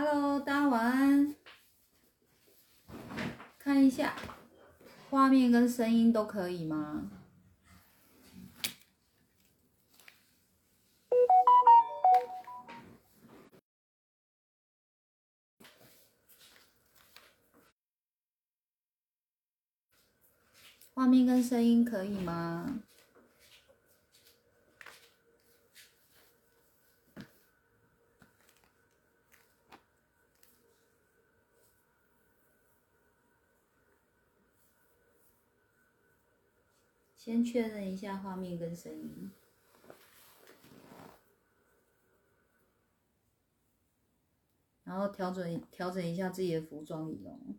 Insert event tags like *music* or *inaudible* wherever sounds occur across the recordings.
Hello，大家晚安。看一下，画面跟声音都可以吗？画面跟声音可以吗？先确认一下画面跟声音，然后调整调整一下自己的服装仪容。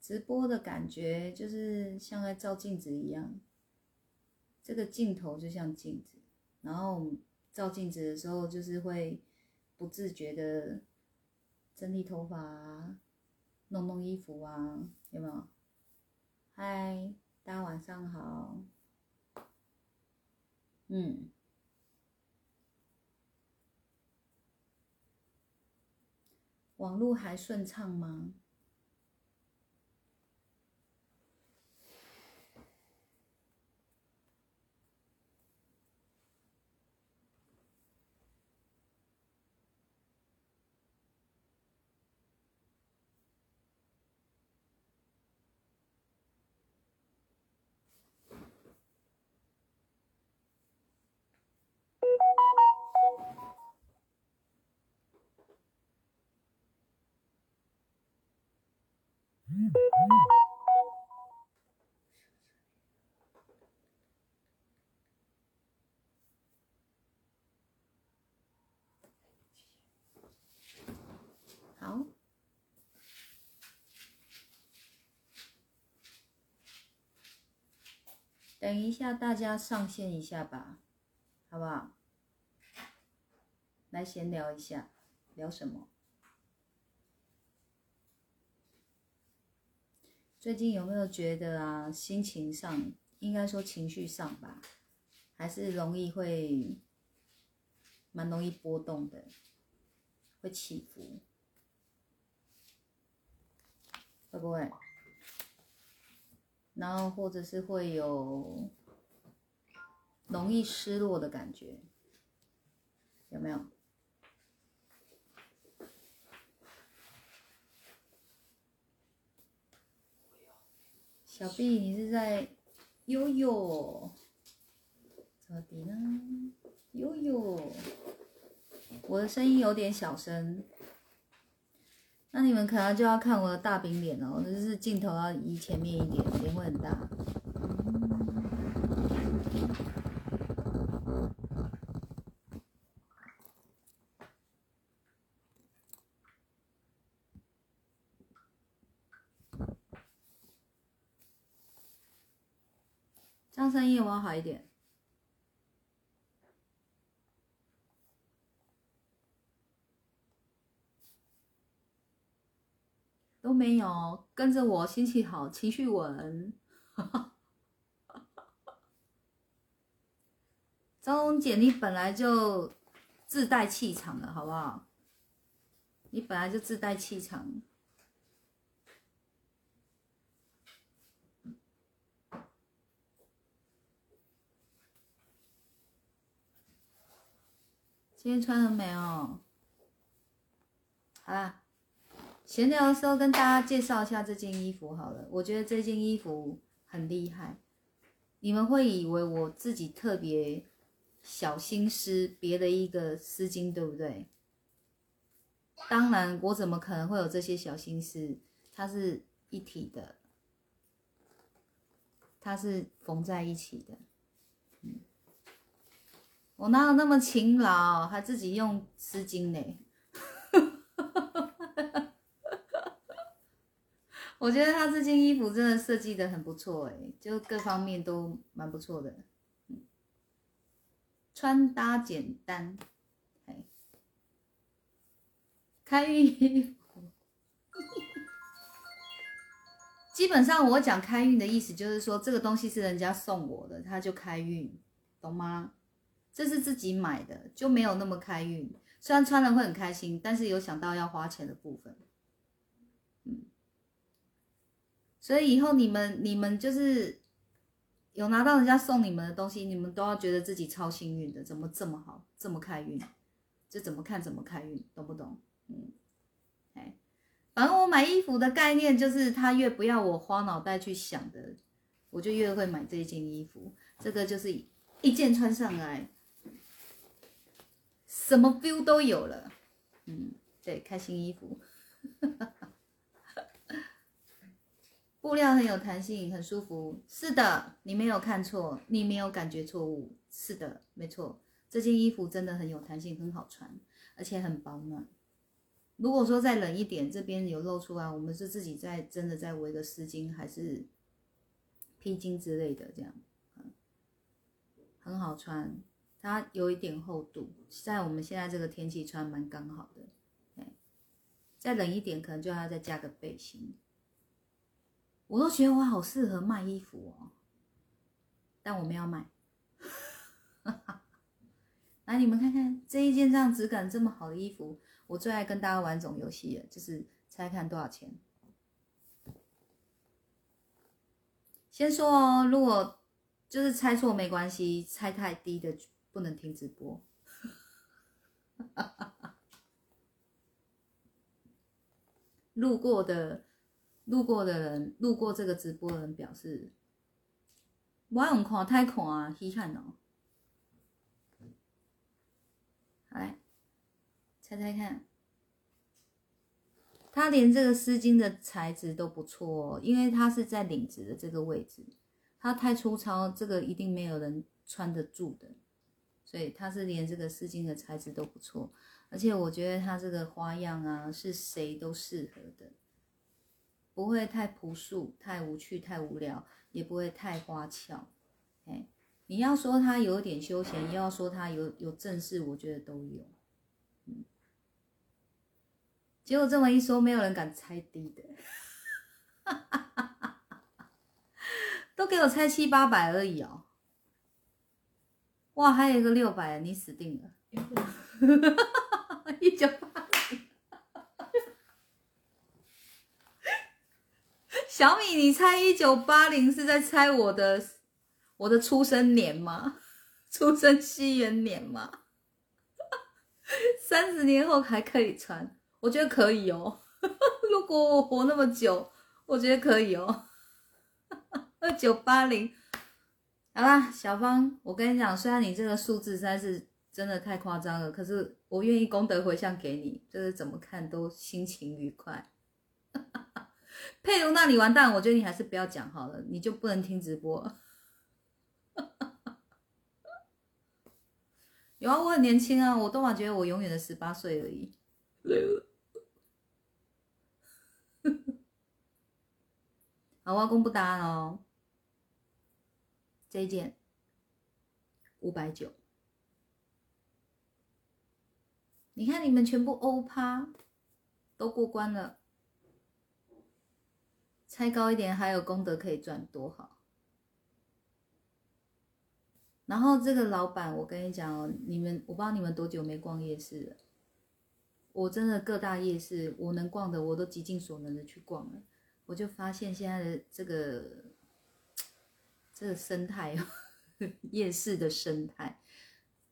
直播的感觉就是像在照镜子一样，这个镜头就像镜子，然后照镜子的时候就是会。不自觉的整理头发啊，弄弄衣服啊，有没有？嗨，大家晚上好。嗯，网络还顺畅吗？等一下大家上线一下吧，好不好？来闲聊一下，聊什么？最近有没有觉得啊，心情上应该说情绪上吧，还是容易会蛮容易波动的，会起伏，会不会？然后或者是会有容易失落的感觉，有没有？小 B，你是在悠悠？怎么的呢？悠悠，我的声音有点小声，那你们可能就要看我的大饼脸哦，就是镜头要移前面一点，脸会很大。声音有没有好一点？都没有，跟着我，心情好，情绪稳。张龙姐，你本来就自带气场的，好不好？你本来就自带气场。今天穿很美哦。好啦，闲聊的时候跟大家介绍一下这件衣服好了。我觉得这件衣服很厉害，你们会以为我自己特别小心思别的一个丝巾，对不对？当然，我怎么可能会有这些小心思？它是一体的，它是缝在一起的。嗯我哪有那么勤劳，还自己用丝巾呢？我觉得他这件衣服真的设计的很不错哎，就各方面都蛮不错的，穿搭简单，哎，开运衣服，基本上我讲开运的意思就是说，这个东西是人家送我的，他就开运，懂吗？这是自己买的，就没有那么开运。虽然穿了会很开心，但是有想到要花钱的部分。嗯，所以以后你们你们就是有拿到人家送你们的东西，你们都要觉得自己超幸运的，怎么这么好，这么开运？这怎么看怎么开运，懂不懂？嗯，哎，反正我买衣服的概念就是，他越不要我花脑袋去想的，我就越会买这件衣服。这个就是一件穿上来，什么 feel 都有了。嗯，对，开心衣服，*laughs* 布料很有弹性，很舒服。是的，你没有看错，你没有感觉错误。是的，没错。这件衣服真的很有弹性，很好穿，而且很保暖。如果说再冷一点，这边有露出来，我们是自己在真的在围个丝巾还是披巾之类的，这样，很好穿。它有一点厚度，在我们现在这个天气穿蛮刚好的。再冷一点，可能就要再加个背心。我都觉得我好适合卖衣服哦，但我没有卖。*laughs* 来，你们看看这一件这样质感这么好的衣服，我最爱跟大家玩种游戏了，就是猜看多少钱。先说哦，如果就是猜错没关系，猜太低的不能停直播。*laughs* 路过的路过的人，路过这个直播的人表示，我用看太看啊，稀罕哦。来猜猜看，它连这个丝巾的材质都不错哦，因为它是在领子的这个位置，它太粗糙，这个一定没有人穿得住的，所以它是连这个丝巾的材质都不错，而且我觉得它这个花样啊，是谁都适合的，不会太朴素、太无趣、太无聊，也不会太花俏，哎。你要说他有点休闲，又要说他有有正事，我觉得都有。嗯，结果这么一说，没有人敢猜低的，*laughs* 都给我猜七八百而已哦。哇，还有一个六百，你死定了！*laughs* 一九八小米，你猜一九八零是在猜我的？我的出生年吗？*laughs* 出生西元年吗？*laughs* 三十年后还可以穿，我觉得可以哦。*laughs* 如果我活那么久，我觉得可以哦。二九八零，好啦，小芳，我跟你讲，虽然你这个数字实在是真的太夸张了，可是我愿意功德回向给你，就是怎么看都心情愉快。佩如，那你完蛋，我觉得你还是不要讲好了，你就不能听直播。有啊，我很年轻啊，我都嘛觉得我永远的十八岁而已。好，我要公布答案哦。这一件五百九，你看你们全部欧趴都过关了，猜高一点还有功德可以赚，多好。然后这个老板，我跟你讲哦，你们我不知道你们多久没逛夜市了。我真的各大夜市我能逛的，我都极尽所能的去逛了。我就发现现在的这个这个生态，*laughs* 夜市的生态，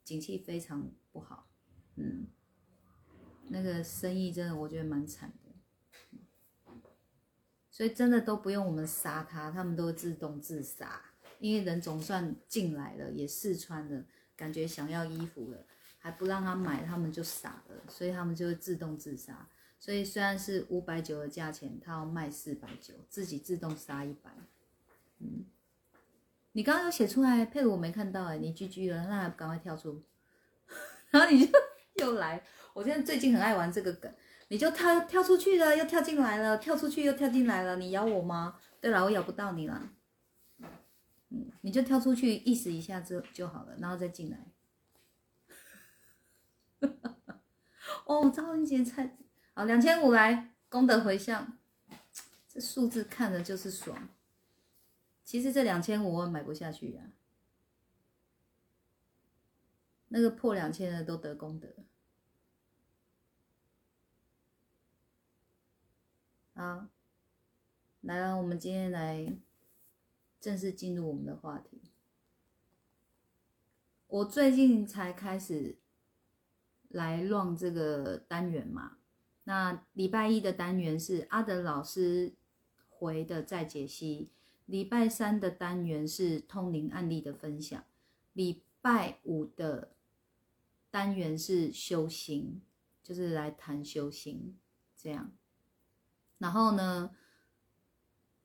景气非常不好。嗯，那个生意真的我觉得蛮惨的。所以真的都不用我们杀它，他们都自动自杀。因为人总算进来了，也试穿了，感觉想要衣服了，还不让他买，他们就傻了，所以他们就会自动自杀。所以虽然是五百九的价钱，他要卖四百九，自己自动杀一百。嗯，你刚刚有写出来，配我没看到哎，你 GG 了，那赶快跳出，*laughs* 然后你就 *laughs* 又来。我现在最近很爱玩这个梗，你就跳跳出去了，又跳进来了，跳出去又跳进来了，你咬我吗？对了，我咬不到你了。嗯你就跳出去意识一下就就好了，然后再进来。*laughs* 哦，赵文杰才好两千五来功德回向，这数字看着就是爽。其实这两千五我买不下去呀，那个破两千的都得功德。好，来了，我们今天来正式进入我们的话题。我最近才开始来乱这个单元嘛，那礼拜一的单元是阿德老师回的再解析。礼拜三的单元是通灵案例的分享，礼拜五的单元是修行，就是来谈修行这样。然后呢，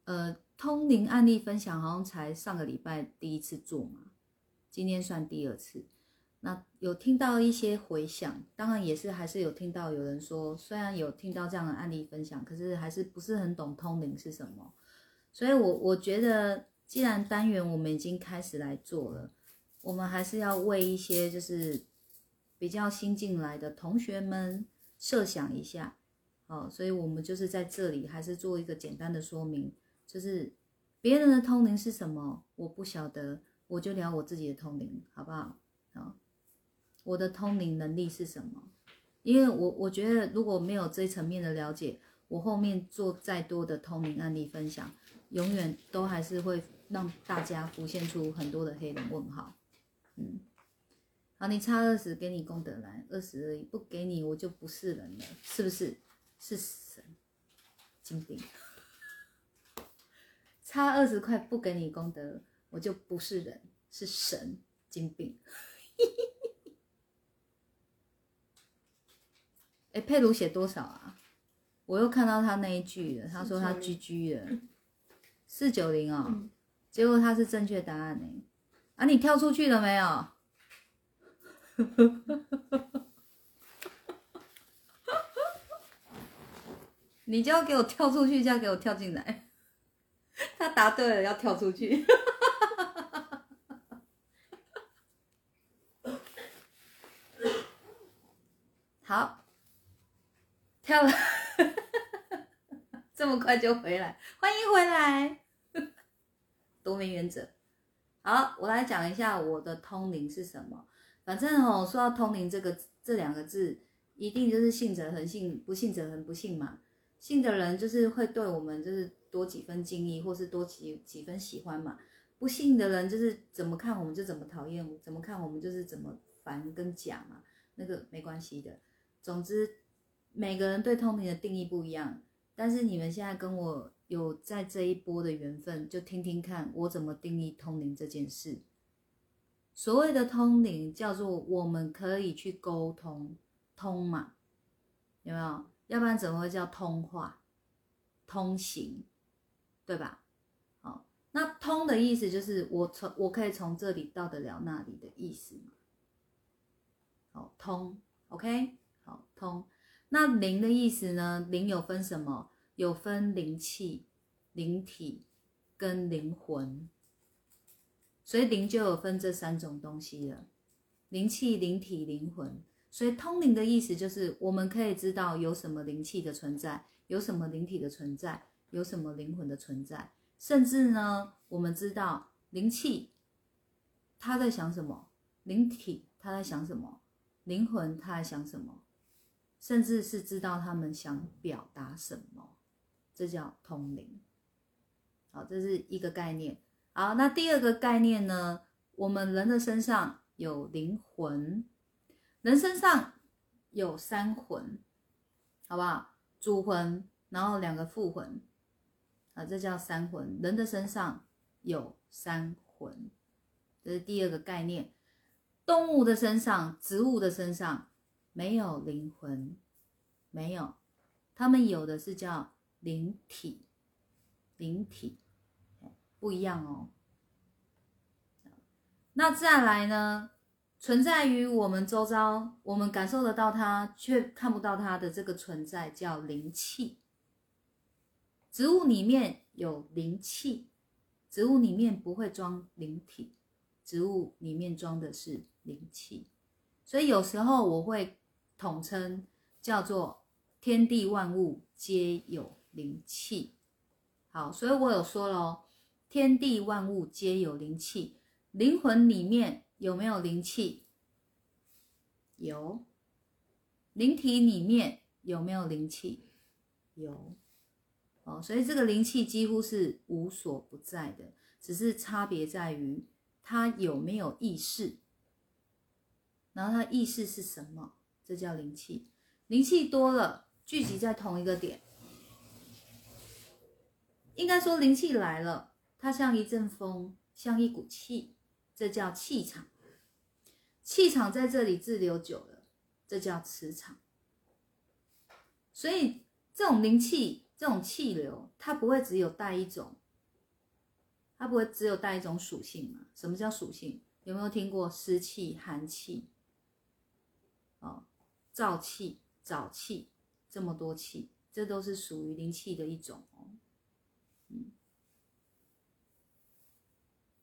呃，通灵案例分享好像才上个礼拜第一次做嘛，今天算第二次。那有听到一些回响，当然也是还是有听到有人说，虽然有听到这样的案例分享，可是还是不是很懂通灵是什么。所以，我我觉得，既然单元我们已经开始来做了，我们还是要为一些就是比较新进来的同学们设想一下，哦，所以我们就是在这里还是做一个简单的说明，就是别人的通灵是什么，我不晓得，我就聊我自己的通灵，好不好？啊，我的通灵能力是什么？因为我我觉得如果没有这一层面的了解，我后面做再多的通灵案例分享。永远都还是会让大家浮现出很多的黑人问号，嗯，好，你差二十给你功德来，二十而已，不给你我就不是人了，是不是？是神，金饼，差二十块不给你功德，我就不是人，是神，金饼。哎，佩鲁写多少啊？我又看到他那一句了，他说他居居了。四九零哦，结果他是正确答案呢。啊，你跳出去了没有？*laughs* 你就要给我跳出去，就要给我跳进来。*laughs* 他答对了，要跳出去。*laughs* 好，跳了。*laughs* 这么快就回来，欢迎回来，多没原则。好，我来讲一下我的通灵是什么。反正哦，说到通灵这个这两个字，一定就是信者恒信，不信者恒不信嘛。信的人就是会对我们就是多几分敬意，或是多几几分喜欢嘛。不信的人就是怎么看我们就怎么讨厌，怎么看我们就是怎么烦跟假嘛。那个没关系的。总之，每个人对通灵的定义不一样。但是你们现在跟我有在这一波的缘分，就听听看我怎么定义通灵这件事。所谓的通灵，叫做我们可以去沟通，通嘛，有没有？要不然怎么会叫通话、通行，对吧？好，那通的意思就是我从我可以从这里到得了那里的意思嘛。好，通，OK，好，通。那灵的意思呢？灵有分什么？有分灵气、灵体跟灵魂，所以灵就有分这三种东西了：灵气、灵体、灵魂。所以通灵的意思就是，我们可以知道有什么灵气的存在，有什么灵体的存在，有什么灵魂的存在，甚至呢，我们知道灵气他在想什么，灵体他在想什么，灵魂他在想什么。甚至是知道他们想表达什么，这叫通灵。好，这是一个概念。好，那第二个概念呢？我们人的身上有灵魂，人身上有三魂，好不好？主魂，然后两个副魂，啊，这叫三魂。人的身上有三魂，这是第二个概念。动物的身上，植物的身上。没有灵魂，没有，他们有的是叫灵体，灵体不一样哦。那再来呢？存在于我们周遭，我们感受得到它，却看不到它的这个存在叫灵气。植物里面有灵气，植物里面不会装灵体，植物里面装的是灵气。所以有时候我会。统称叫做天地万物皆有灵气，好，所以我有说喽，天地万物皆有灵气，灵魂里面有没有灵气？有。灵体里面有没有灵气？有。哦，所以这个灵气几乎是无所不在的，只是差别在于它有没有意识，然后它意识是什么？这叫灵气。灵气多了，聚集在同一个点。应该说灵气来了，它像一阵风，像一股气，这叫气场。气场在这里滞留久了，这叫磁场。所以这种灵气、这种气流，它不会只有带一种，它不会只有带一种属性嘛？什么叫属性？有没有听过湿气、寒气？哦，燥气、沼气，这么多气，这都是属于灵气的一种哦。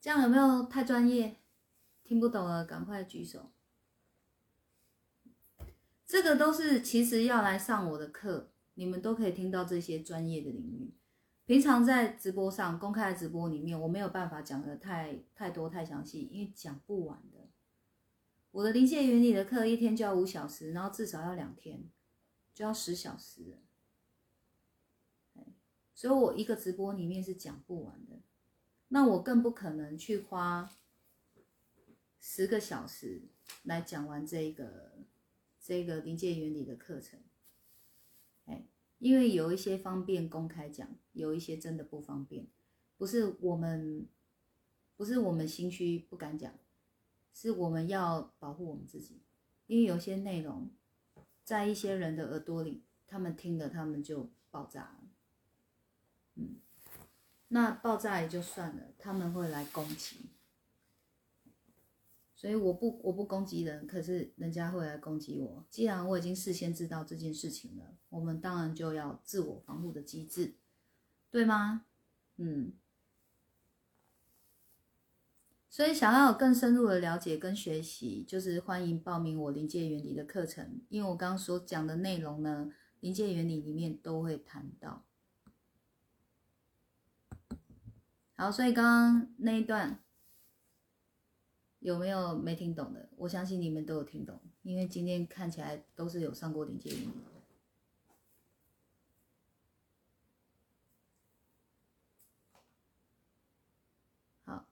这样有没有太专业？听不懂了，赶快举手。这个都是其实要来上我的课，你们都可以听到这些专业的领域。平常在直播上、公开的直播里面，我没有办法讲的太太多、太详细，因为讲不完的。我的临界原理的课一天就要五小时，然后至少要两天，就要十小时。所以我一个直播里面是讲不完的，那我更不可能去花十个小时来讲完这个这个临界原理的课程，哎，因为有一些方便公开讲，有一些真的不方便，不是我们不是我们心虚不敢讲，是我们要保护我们自己，因为有些内容在一些人的耳朵里，他们听了他们就爆炸了。那爆炸也就算了，他们会来攻击，所以我不我不攻击人，可是人家会来攻击我。既然我已经事先知道这件事情了，我们当然就要自我防护的机制，对吗？嗯，所以想要有更深入的了解跟学习，就是欢迎报名我临界原理的课程，因为我刚刚所讲的内容呢，临界原理里面都会谈到。好，所以刚刚那一段有没有没听懂的？我相信你们都有听懂，因为今天看起来都是有上过临界语。好，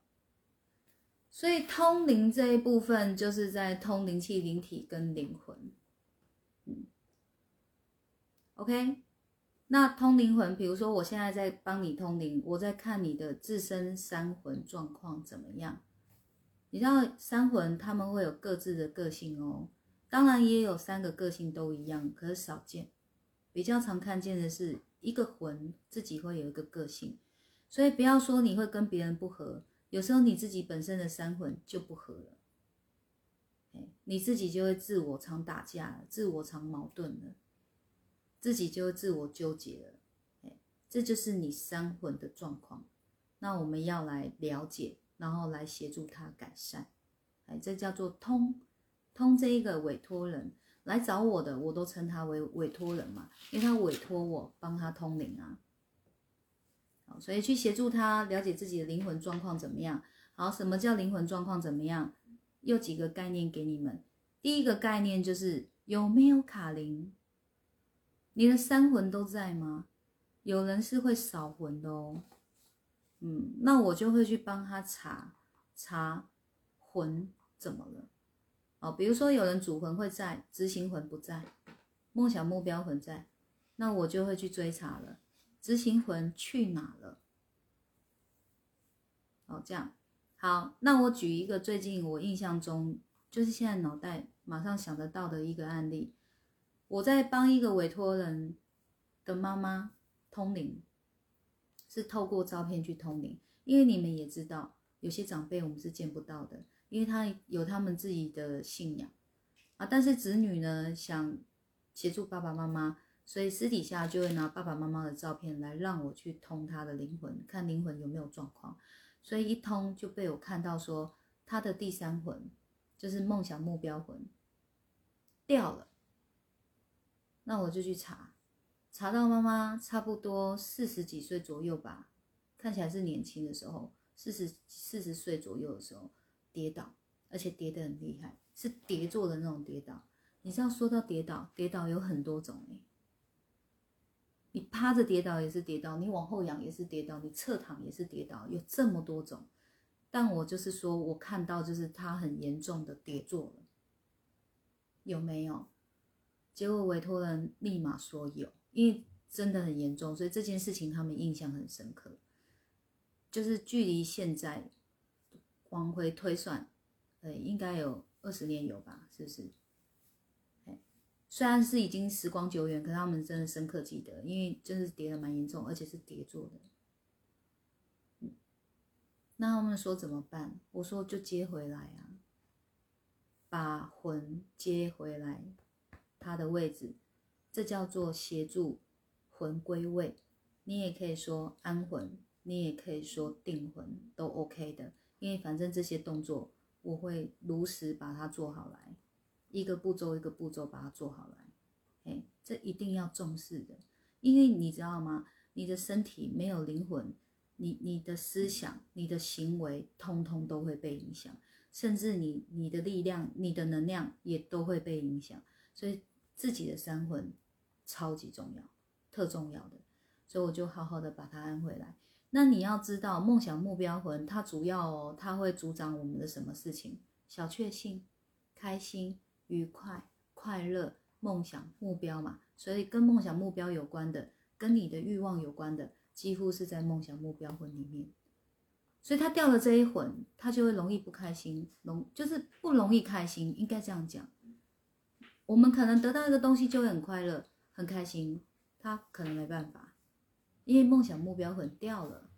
所以通灵这一部分就是在通灵气、灵体跟灵魂。嗯，OK。那通灵魂，比如说我现在在帮你通灵，我在看你的自身三魂状况怎么样？你知道三魂他们会有各自的个性哦，当然也有三个个性都一样，可是少见。比较常看见的是一个魂自己会有一个个性，所以不要说你会跟别人不合，有时候你自己本身的三魂就不合了，你自己就会自我常打架，自我常矛盾了。自己就自我纠结了，哎，这就是你三魂的状况。那我们要来了解，然后来协助他改善，哎，这叫做通通。这一个委托人来找我的，我都称他为委托人嘛，因为他委托我帮他通灵啊。好，所以去协助他了解自己的灵魂状况怎么样。好，什么叫灵魂状况怎么样？有几个概念给你们。第一个概念就是有没有卡灵。你的三魂都在吗？有人是会少魂的哦，嗯，那我就会去帮他查查魂怎么了，哦，比如说有人主魂会在，执行魂不在，梦想目标魂在，那我就会去追查了，执行魂去哪了？哦，这样好，那我举一个最近我印象中，就是现在脑袋马上想得到的一个案例。我在帮一个委托人的妈妈通灵，是透过照片去通灵，因为你们也知道，有些长辈我们是见不到的，因为他有他们自己的信仰啊。但是子女呢想协助爸爸妈妈，所以私底下就会拿爸爸妈妈的照片来让我去通他的灵魂，看灵魂有没有状况。所以一通就被我看到说他的第三魂就是梦想目标魂掉了。那我就去查，查到妈妈差不多四十几岁左右吧，看起来是年轻的时候，四十四十岁左右的时候跌倒，而且跌得很厉害，是跌坐的那种跌倒。你知道说到跌倒，跌倒有很多种哎，你趴着跌倒也是跌倒，你往后仰也是跌倒，你侧躺也是跌倒，有这么多种。但我就是说我看到就是他很严重的跌坐了，有没有？结果委托人立马说有，因为真的很严重，所以这件事情他们印象很深刻。就是距离现在往回推算，呃，应该有二十年有吧？是不是？虽然是已经时光久远，可他们真的深刻记得，因为真是跌的蛮严重，而且是跌坐的。那他们说怎么办？我说就接回来啊，把魂接回来。他的位置，这叫做协助魂归位。你也可以说安魂，你也可以说定魂，都 OK 的。因为反正这些动作，我会如实把它做好来，一个步骤一个步骤把它做好来。哎，这一定要重视的，因为你知道吗？你的身体没有灵魂，你你的思想、你的行为，通通都会被影响，甚至你你的力量、你的能量也都会被影响，所以。自己的三魂超级重要，特重要的，所以我就好好的把它安回来。那你要知道，梦想目标魂它主要哦，它会主掌我们的什么事情？小确幸、开心、愉快、快乐、梦想目标嘛。所以跟梦想目标有关的，跟你的欲望有关的，几乎是在梦想目标魂里面。所以他掉了这一魂，他就会容易不开心，容就是不容易开心，应该这样讲。我们可能得到一个东西就会很快乐、很开心，他可能没办法，因为梦想目标很掉了。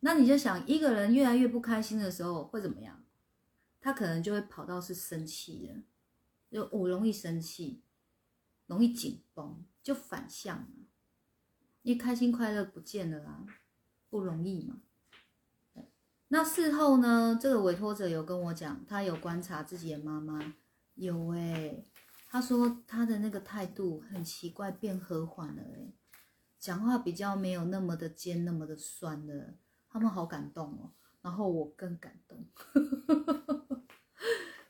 那你就想，一个人越来越不开心的时候会怎么样？他可能就会跑到是生气了，就我容易生气，容易紧绷，就反向了。因为开心快乐不见了啦，不容易嘛。那事后呢，这个委托者有跟我讲，他有观察自己的妈妈。有哎，他说他的那个态度很奇怪，变和缓了哎，讲话比较没有那么的尖，那么的酸了。他们好感动哦，然后我更感动。*laughs*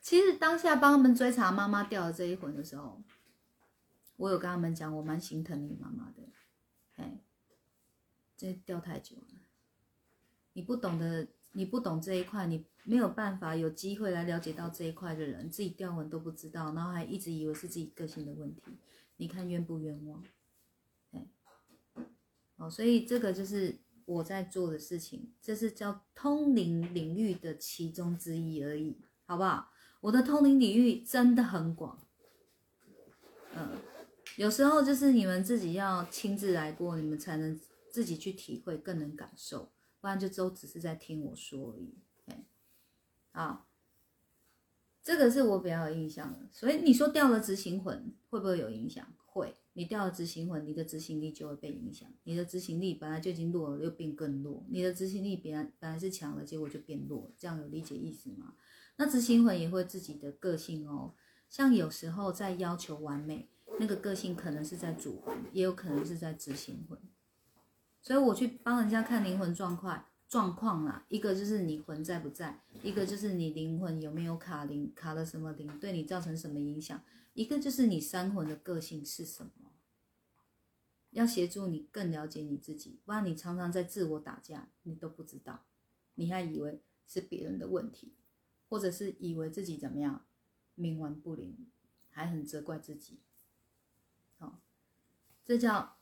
其实当下帮他们追查妈妈掉的这一魂的时候，我有跟他们讲，我蛮心疼你妈妈的。哎，这掉太久了，你不懂得。你不懂这一块，你没有办法有机会来了解到这一块的人，自己掉文都不知道，然后还一直以为是自己个性的问题，你看冤不冤枉？哎，哦，所以这个就是我在做的事情，这是叫通灵领域的其中之一而已，好不好？我的通灵领域真的很广，嗯，有时候就是你们自己要亲自来过，你们才能自己去体会，更能感受。不然就都只是在听我说而已，啊，这个是我比较有印象的。所以你说掉了执行魂会不会有影响？会，你掉了执行魂，你的执行力就会被影响。你的执行力本来就已经弱了，又变更弱。你的执行力本来本来是强了，结果就变弱，这样有理解意思吗？那执行魂也会自己的个性哦，像有时候在要求完美，那个个性可能是在主魂，也有可能是在执行魂。所以我去帮人家看灵魂状况状况啦，一个就是你魂在不在，一个就是你灵魂有没有卡灵卡了什么灵，对你造成什么影响，一个就是你三魂的个性是什么，要协助你更了解你自己，不然你常常在自我打架，你都不知道，你还以为是别人的问题，或者是以为自己怎么样冥顽不灵，还很责怪自己，好，这叫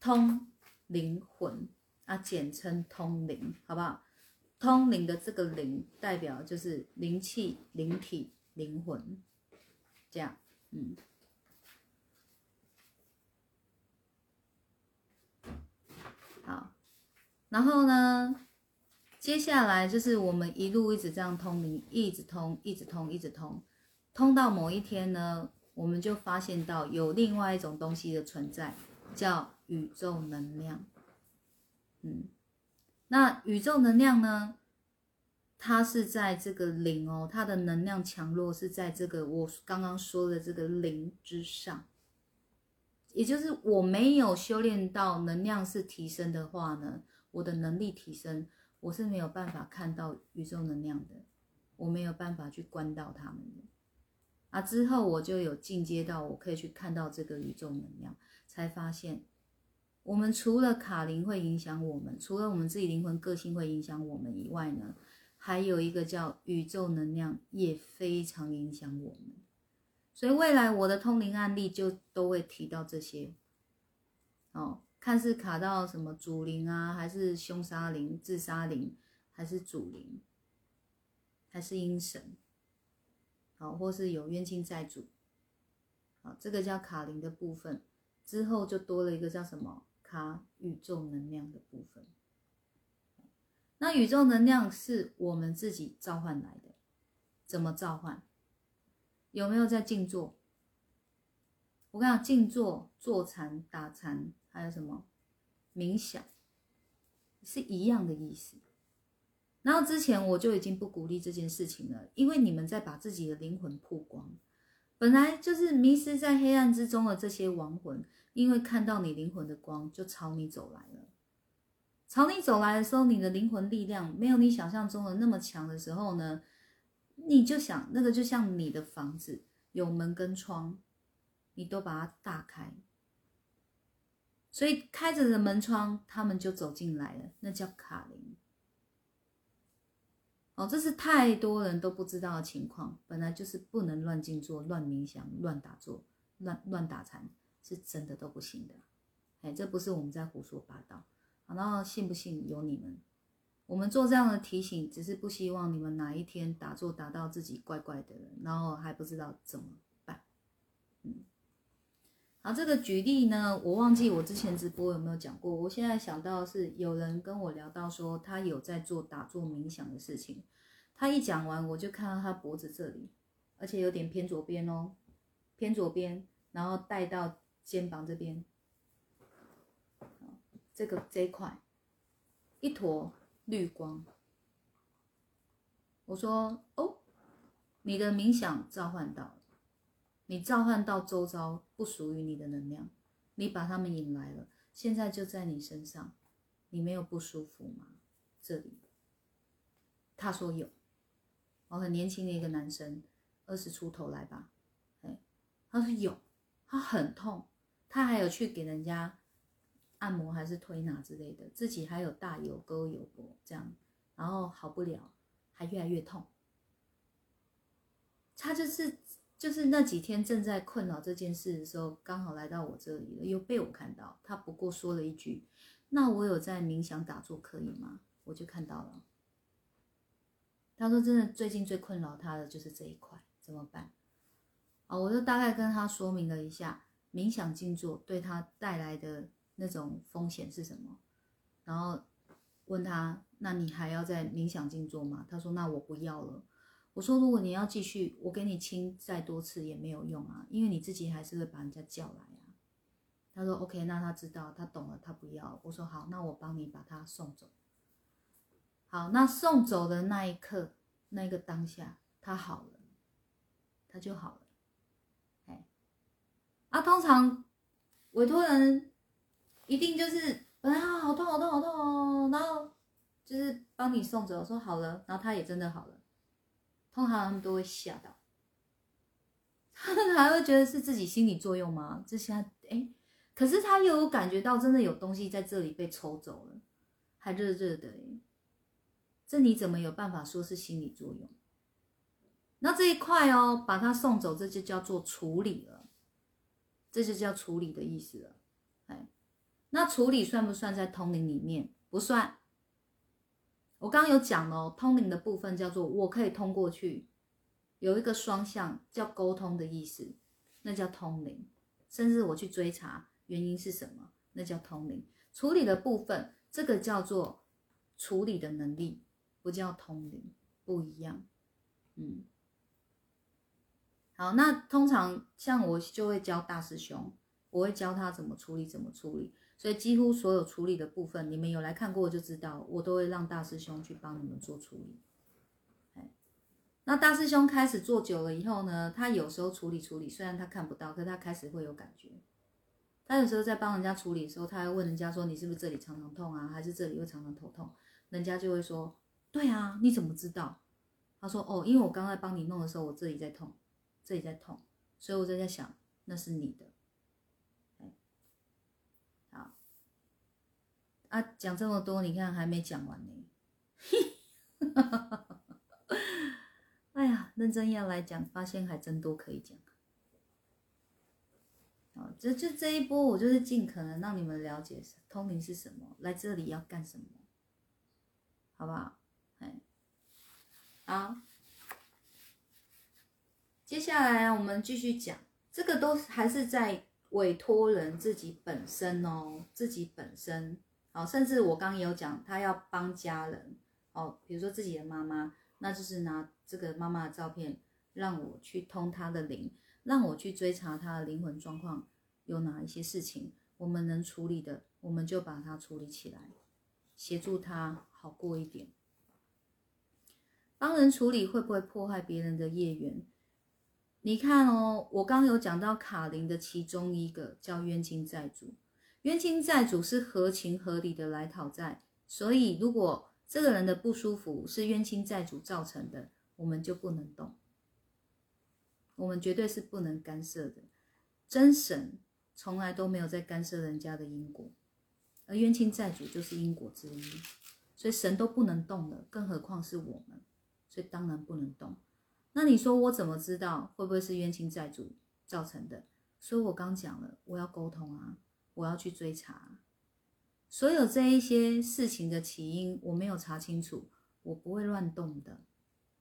通。灵魂啊，简称通灵，好不好？通灵的这个灵代表就是灵气、灵体、灵魂，这样，嗯，好。然后呢，接下来就是我们一路一直这样通灵，一直通，一直通，一直通，通到某一天呢，我们就发现到有另外一种东西的存在，叫。宇宙能量，嗯，那宇宙能量呢？它是在这个零哦，它的能量强弱是在这个我刚刚说的这个零之上，也就是我没有修炼到能量是提升的话呢，我的能力提升，我是没有办法看到宇宙能量的，我没有办法去关到他们的。啊，之后我就有进阶到我可以去看到这个宇宙能量，才发现，我们除了卡灵会影响我们，除了我们自己灵魂个性会影响我们以外呢，还有一个叫宇宙能量也非常影响我们。所以未来我的通灵案例就都会提到这些，哦，看是卡到什么主灵啊，还是凶杀灵、自杀灵，还是主灵，还是阴神。好，或是有冤亲债主，好，这个叫卡灵的部分，之后就多了一个叫什么卡宇宙能量的部分。那宇宙能量是我们自己召唤来的，怎么召唤？有没有在静坐？我跟你讲，静坐、坐禅、打禅，还有什么冥想，是一样的意思。然后之前我就已经不鼓励这件事情了，因为你们在把自己的灵魂曝光，本来就是迷失在黑暗之中的这些亡魂，因为看到你灵魂的光，就朝你走来了。朝你走来的时候，你的灵魂力量没有你想象中的那么强的时候呢，你就想那个就像你的房子有门跟窗，你都把它打开，所以开着的门窗，他们就走进来了，那叫卡灵。哦，这是太多人都不知道的情况。本来就是不能乱静坐、乱冥想、乱打坐、乱乱打禅，是真的都不行的。哎，这不是我们在胡说八道。好，然后信不信由你们。我们做这样的提醒，只是不希望你们哪一天打坐打到自己怪怪的，然后还不知道怎么办。嗯，好，这个举例呢，我忘记我之前直播有没有讲过。我现在想到是有人跟我聊到说，他有在做打坐冥想的事情。他一讲完，我就看到他脖子这里，而且有点偏左边哦，偏左边，然后带到肩膀这边，这个这一块，一坨绿光。我说哦，你的冥想召唤到了，你召唤到周遭不属于你的能量，你把他们引来了，现在就在你身上，你没有不舒服吗？这里，他说有。哦，很年轻的一个男生，二十出头来吧，哎，他说有，他很痛，他还有去给人家按摩还是推拿之类的，自己还有大有沟有薄这样，然后好不了，还越来越痛。他就是就是那几天正在困扰这件事的时候，刚好来到我这里了，又被我看到，他不过说了一句：“那我有在冥想打坐可以吗？”我就看到了。他说：“真的，最近最困扰他的就是这一块，怎么办？”啊，我就大概跟他说明了一下冥想静坐对他带来的那种风险是什么，然后问他：“那你还要在冥想静坐吗？”他说：“那我不要了。”我说：“如果你要继续，我给你亲再多次也没有用啊，因为你自己还是会把人家叫来啊。”他说：“OK，那他知道，他懂了，他不要。”我说：“好，那我帮你把他送走。”好，那送走的那一刻，那个当下，他好了，他就好了。啊，通常委托人一定就是啊好痛好痛好痛哦，然后就是帮你送走，说好了，然后他也真的好了。通常他们都会吓到，*laughs* 他们还会觉得是自己心理作用吗？这下哎，可是他又有感觉到真的有东西在这里被抽走了，还热热的哎。这你怎么有办法说是心理作用？那这一块哦，把它送走，这就叫做处理了，这就叫处理的意思了。哎，那处理算不算在通灵里面？不算。我刚刚有讲哦，通灵的部分叫做我可以通过去，有一个双向叫沟通的意思，那叫通灵。甚至我去追查原因是什么，那叫通灵。处理的部分，这个叫做处理的能力。不叫通灵，不一样。嗯，好，那通常像我就会教大师兄，我会教他怎么处理，怎么处理。所以几乎所有处理的部分，你们有来看过就知道，我都会让大师兄去帮你们做处理。哎，那大师兄开始做久了以后呢，他有时候处理处理，虽然他看不到，可是他开始会有感觉。他有时候在帮人家处理的时候，他会问人家说：“你是不是这里常常痛啊？还是这里会常常头痛？”人家就会说：“对啊，你怎么知道？”他说：“哦，因为我刚才帮你弄的时候，我这里在痛，这里在痛，所以我就在想，那是你的。”好，啊，讲这么多，你看还没讲完呢。*laughs* 哎呀，认真要来讲，发现还真多可以讲。好，这就这一波，我就是尽可能让你们了解通灵是什么，来这里要干什么，好不好？哎，好，接下来我们继续讲，这个都还是在委托人自己本身哦，自己本身，好，甚至我刚刚有讲，他要帮家人哦，比如说自己的妈妈，那就是拿这个妈妈的照片，让我去通他的灵。让我去追查他的灵魂状况有哪一些事情，我们能处理的，我们就把它处理起来，协助他好过一点。帮人处理会不会破坏别人的业缘？你看哦，我刚有讲到卡林的其中一个叫冤亲债主，冤亲债主是合情合理的来讨债，所以如果这个人的不舒服是冤亲债主造成的，我们就不能动。我们绝对是不能干涉的，真神从来都没有在干涉人家的因果，而冤亲债主就是因果之一，所以神都不能动的，更何况是我们，所以当然不能动。那你说我怎么知道会不会是冤亲债主造成的？所以我刚讲了，我要沟通啊，我要去追查，所有这一些事情的起因我没有查清楚，我不会乱动的。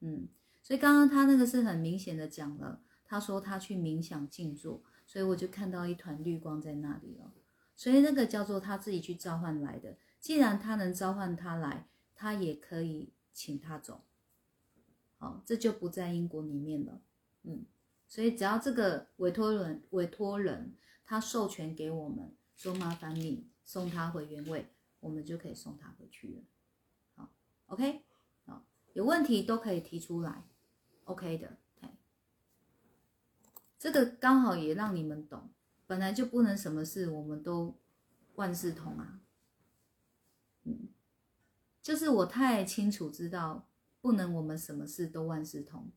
嗯，所以刚刚他那个是很明显的讲了。他说他去冥想静坐，所以我就看到一团绿光在那里了。所以那个叫做他自己去召唤来的。既然他能召唤他来，他也可以请他走。好，这就不在因果里面了。嗯，所以只要这个委托人委托人他授权给我们，说麻烦你送他回原位，我们就可以送他回去了。好，OK，好，有问题都可以提出来，OK 的。这个刚好也让你们懂，本来就不能什么事我们都万事通啊，嗯，就是我太清楚知道不能我们什么事都万事通，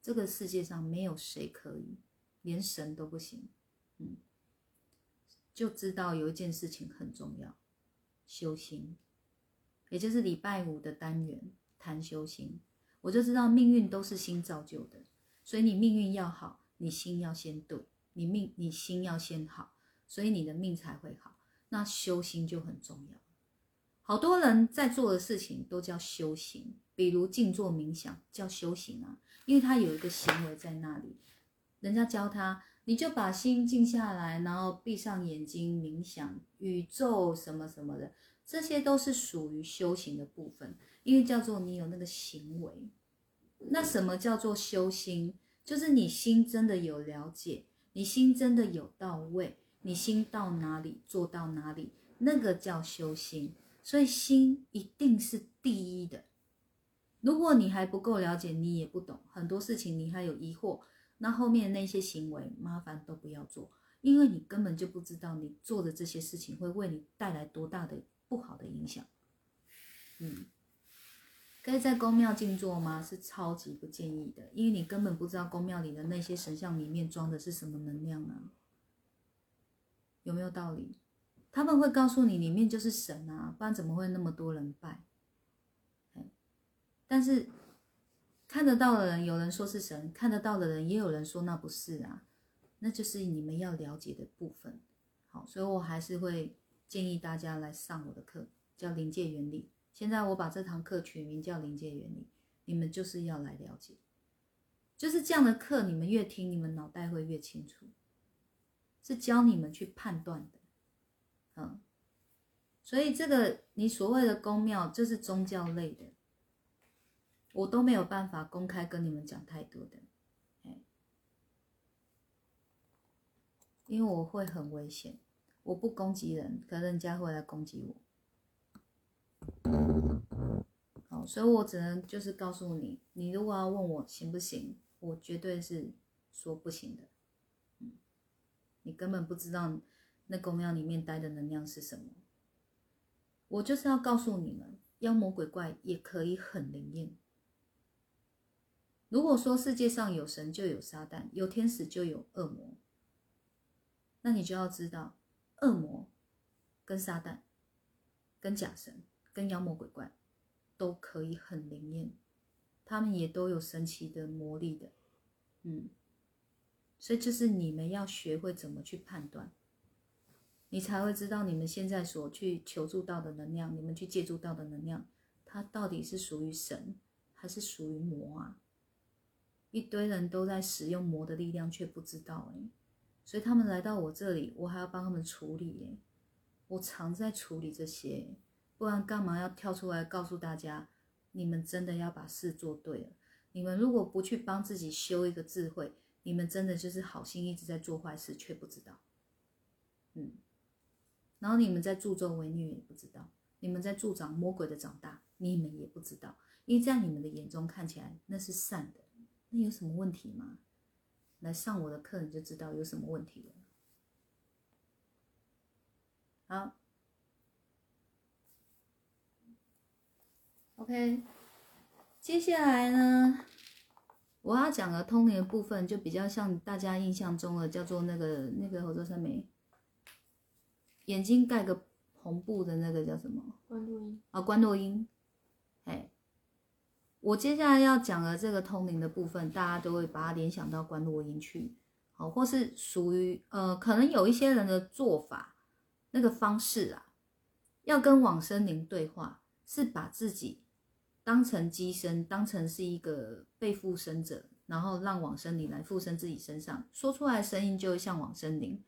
这个世界上没有谁可以，连神都不行，嗯，就知道有一件事情很重要，修心，也就是礼拜五的单元谈修心，我就知道命运都是心造就的，所以你命运要好。你心要先对，你命你心要先好，所以你的命才会好。那修心就很重要。好多人在做的事情都叫修行，比如静坐冥想叫修行啊，因为他有一个行为在那里。人家教他，你就把心静下来，然后闭上眼睛冥想，宇宙什么什么的，这些都是属于修行的部分，因为叫做你有那个行为。那什么叫做修心？就是你心真的有了解，你心真的有到位，你心到哪里做到哪里，那个叫修心。所以心一定是第一的。如果你还不够了解，你也不懂很多事情，你还有疑惑，那后面那些行为麻烦都不要做，因为你根本就不知道你做的这些事情会为你带来多大的不好的影响。嗯。可以在宫庙静坐吗？是超级不建议的，因为你根本不知道宫庙里的那些神像里面装的是什么能量啊，有没有道理？他们会告诉你里面就是神啊，不然怎么会那么多人拜？但是看得到的人，有人说是神；看得到的人，也有人说那不是啊，那就是你们要了解的部分。好，所以我还是会建议大家来上我的课，叫临界原理。现在我把这堂课取名叫临界原理，你们就是要来了解，就是这样的课，你们越听，你们脑袋会越清楚，是教你们去判断的，嗯，所以这个你所谓的宫庙，就是宗教类的，我都没有办法公开跟你们讲太多的，因为我会很危险，我不攻击人，可人家会来攻击我。好，所以我只能就是告诉你，你如果要问我行不行，我绝对是说不行的。嗯，你根本不知道那公庙里面待的能量是什么。我就是要告诉你们，妖魔鬼怪也可以很灵验。如果说世界上有神就有撒旦，有天使就有恶魔，那你就要知道，恶魔跟撒旦、跟假神、跟妖魔鬼怪都可以很灵验，他们也都有神奇的魔力的，嗯。所以就是你们要学会怎么去判断，你才会知道你们现在所去求助到的能量，你们去借助到的能量，它到底是属于神还是属于魔啊？一堆人都在使用魔的力量，却不知道哎，所以他们来到我这里，我还要帮他们处理哎，我常在处理这些，不然干嘛要跳出来告诉大家，你们真的要把事做对了？你们如果不去帮自己修一个智慧。你们真的就是好心一直在做坏事，却不知道，嗯，然后你们在助纣为虐也不知道，你们在助长魔鬼的长大，你们也不知道，因为在你们的眼中看起来那是善的，那有什么问题吗？来上我的课你就知道有什么问题了。好，OK，接下来呢？我要讲的通灵的部分，就比较像大家印象中的叫做那个那个合作三美，眼睛盖个红布的那个叫什么？关洛音啊，关洛音。哎，我接下来要讲的这个通灵的部分，大家都会把它联想到关洛音去，好，或是属于呃，可能有一些人的做法那个方式啊，要跟往生灵对话，是把自己。当成机身，当成是一个被附身者，然后让往生灵来附身自己身上，说出来的声音就会像往生灵，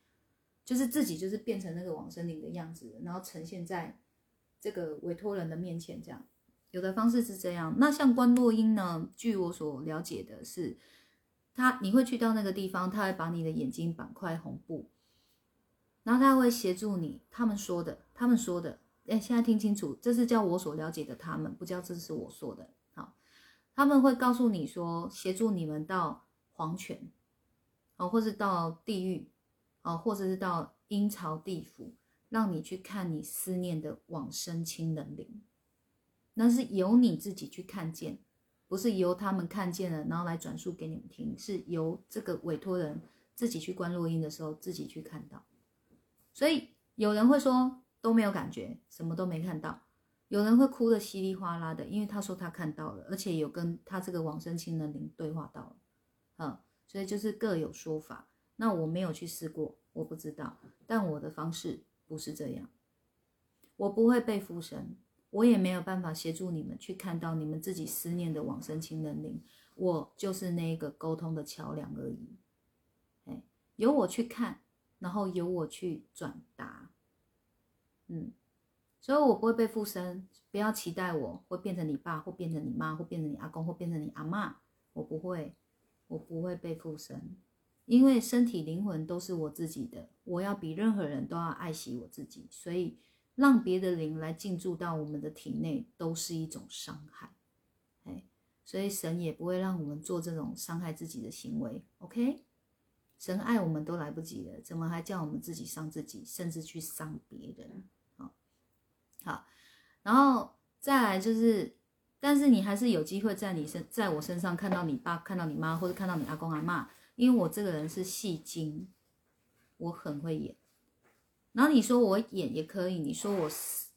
就是自己就是变成那个往生林的样子，然后呈现在这个委托人的面前。这样有的方式是这样。那像关洛音呢？据我所了解的是，他你会去到那个地方，他会把你的眼睛绑块红布，然后他会协助你。他们说的，他们说的。哎，现在听清楚，这是叫我所了解的他们，不叫这是我说的。好，他们会告诉你说，协助你们到黄泉，哦，或是到地狱，哦，或者是到阴曹地府，让你去看你思念的往生亲人灵。那是由你自己去看见，不是由他们看见了，然后来转述给你们听，是由这个委托人自己去观录音的时候自己去看到。所以有人会说。都没有感觉，什么都没看到。有人会哭的稀里哗啦的，因为他说他看到了，而且有跟他这个往生亲人灵对话到了，嗯，所以就是各有说法。那我没有去试过，我不知道。但我的方式不是这样，我不会被附身，我也没有办法协助你们去看到你们自己思念的往生亲人灵，我就是那一个沟通的桥梁而已。哎，由我去看，然后由我去转达。嗯，所以我不会被附身，不要期待我会变成你爸，或变成你妈，或变成你阿公，或变成你阿妈。我不会，我不会被附身，因为身体灵魂都是我自己的，我要比任何人都要爱惜我自己，所以让别的灵来进驻到我们的体内都是一种伤害。哎，所以神也不会让我们做这种伤害自己的行为。OK，神爱我们都来不及了，怎么还叫我们自己伤自己，甚至去伤别人？好，好然后再来就是，但是你还是有机会在你身，在我身上看到你爸，看到你妈，或者看到你阿公阿妈，因为我这个人是戏精，我很会演。然后你说我演也可以，你说我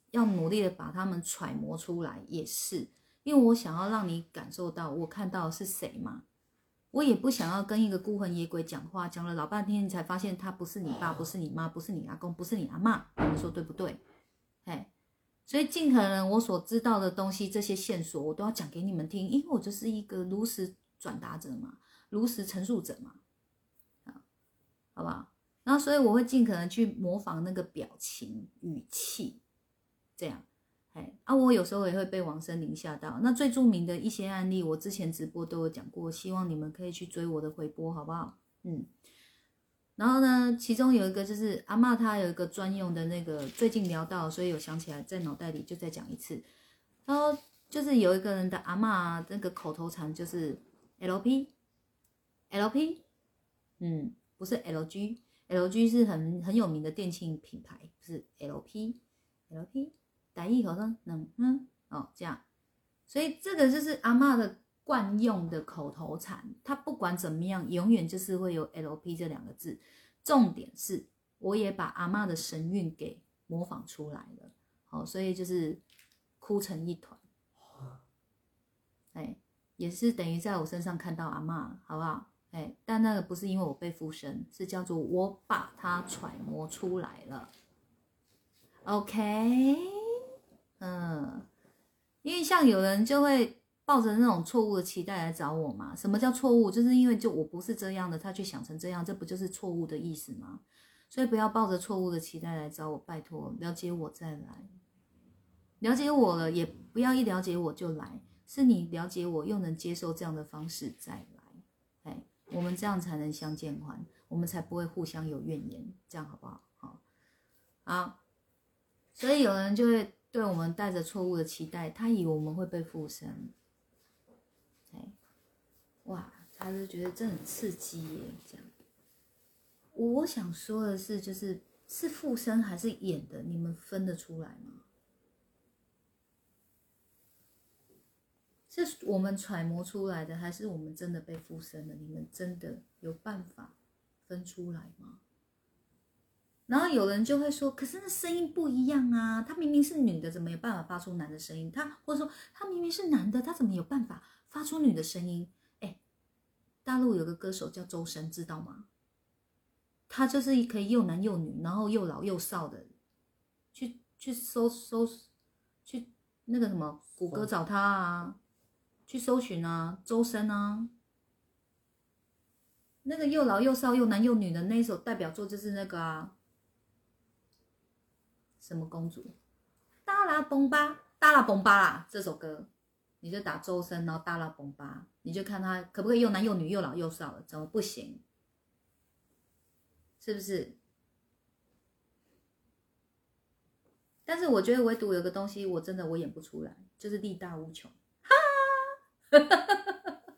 要努力的把他们揣摩出来也是，因为我想要让你感受到我看到是谁嘛。我也不想要跟一个孤魂野鬼讲话，讲了老半天，你才发现他不是你爸，不是你妈，不是你阿公，不是你阿妈，你说对不对？哎。所以，尽可能我所知道的东西，这些线索我都要讲给你们听，因为我就是一个如实转达者嘛，如实陈述者嘛，啊，好不好？然后，所以我会尽可能去模仿那个表情、语气，这样，哎，啊，我有时候也会被王森林吓到。那最著名的一些案例，我之前直播都有讲过，希望你们可以去追我的回播，好不好？嗯。然后呢，其中有一个就是阿妈，她有一个专用的那个，最近聊到，所以有想起来，在脑袋里就再讲一次。然后就是有一个人的阿妈，那个口头禅就是 L P L P，嗯，不是 L G LG 是很很有名的电器品牌，是 LP，LP，台语好像能嗯哦这样，所以这个就是阿嬷的惯用的口头禅，她不管怎么样，永远就是会有 LP 这两个字。重点是，我也把阿嬷的神韵给模仿出来了，好，所以就是哭成一团，哎，也是等于在我身上看到阿嬷，好不好？哎，但那个不是因为我被附身，是叫做我把它揣摩出来了。OK，嗯，因为像有人就会抱着那种错误的期待来找我嘛。什么叫错误？就是因为就我不是这样的，他却想成这样，这不就是错误的意思吗？所以不要抱着错误的期待来找我，拜托了解我再来。了解我了，也不要一了解我就来，是你了解我又能接受这样的方式再来。我们这样才能相见欢，我们才不会互相有怨言，这样好不好？好，好，所以有人就会对我们带着错误的期待，他以为我们会被附身，哎，哇，他就觉得这很刺激耶，这样。我想说的是，就是是附身还是演的，你们分得出来吗？是我们揣摩出来的，还是我们真的被附身了？你们真的有办法分出来吗？然后有人就会说：“可是那声音不一样啊，他明明是女的，怎么有办法发出男的声音？他或者说他明明是男的，他怎么有办法发出女的声音？”哎，大陆有个歌手叫周深，知道吗？他就是可以又男又女，然后又老又少的，去去搜搜去那个什么谷歌找他啊。去搜寻啊，周深啊，那个又老又少又男又女的那一首代表作就是那个啊，什么公主，达拉崩吧，达拉崩吧啦，这首歌，你就打周深，然后达拉崩吧，你就看他可不可以又男又女又老又少了，怎么不行？是不是？但是我觉得唯独有个东西，我真的我演不出来，就是力大无穷。哈哈哈哈哈！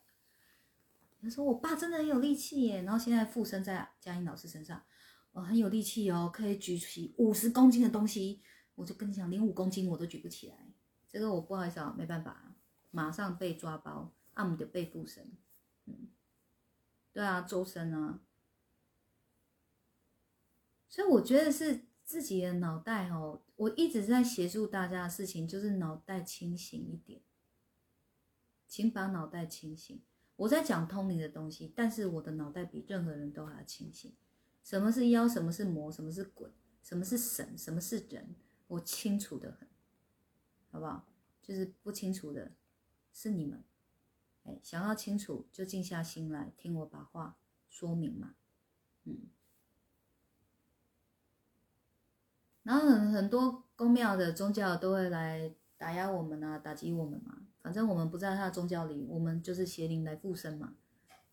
他说：“我爸真的很有力气耶，然后现在附身在嘉音老师身上，我，很有力气哦，可以举起五十公斤的东西。我就跟你讲，连五公斤我都举不起来。这个我不好意思啊，没办法，马上被抓包，按的被附身。嗯，对啊，周深啊。所以我觉得是自己的脑袋哦，我一直在协助大家的事情，就是脑袋清醒一点。”请把脑袋清醒。我在讲通灵的东西，但是我的脑袋比任何人都还要清醒。什么是妖？什么是魔？什么是鬼？什么是神？什么是人？我清楚的很，好不好？就是不清楚的，是你们。哎，想要清楚就静下心来听我把话说明嘛。嗯。然后很很多宫庙的宗教都会来打压我们啊，打击我们嘛。反正我们不在他的宗教里，我们就是邪灵来附身嘛，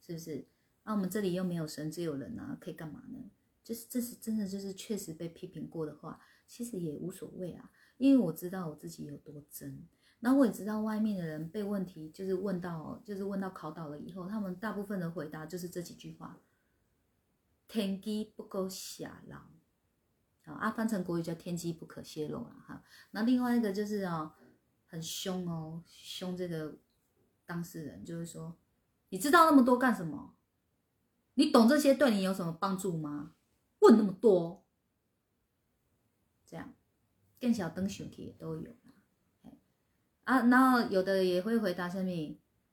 是不是？那我们这里又没有神，只有人啊，可以干嘛呢？就是这是真的，就是确实被批评过的话，其实也无所谓啊，因为我知道我自己有多真，然后我也知道外面的人被问题就是问到，就是问到考倒了以后，他们大部分的回答就是这几句话：天机不够下漏，好啊，翻成国语叫天机不可泄露啊哈。那另外一个就是啊。很凶哦，凶这个当事人就是说，你知道那么多干什么？你懂这些对你有什么帮助吗？问那么多，这样更小灯熊也都有啊。然后有的也会回答什么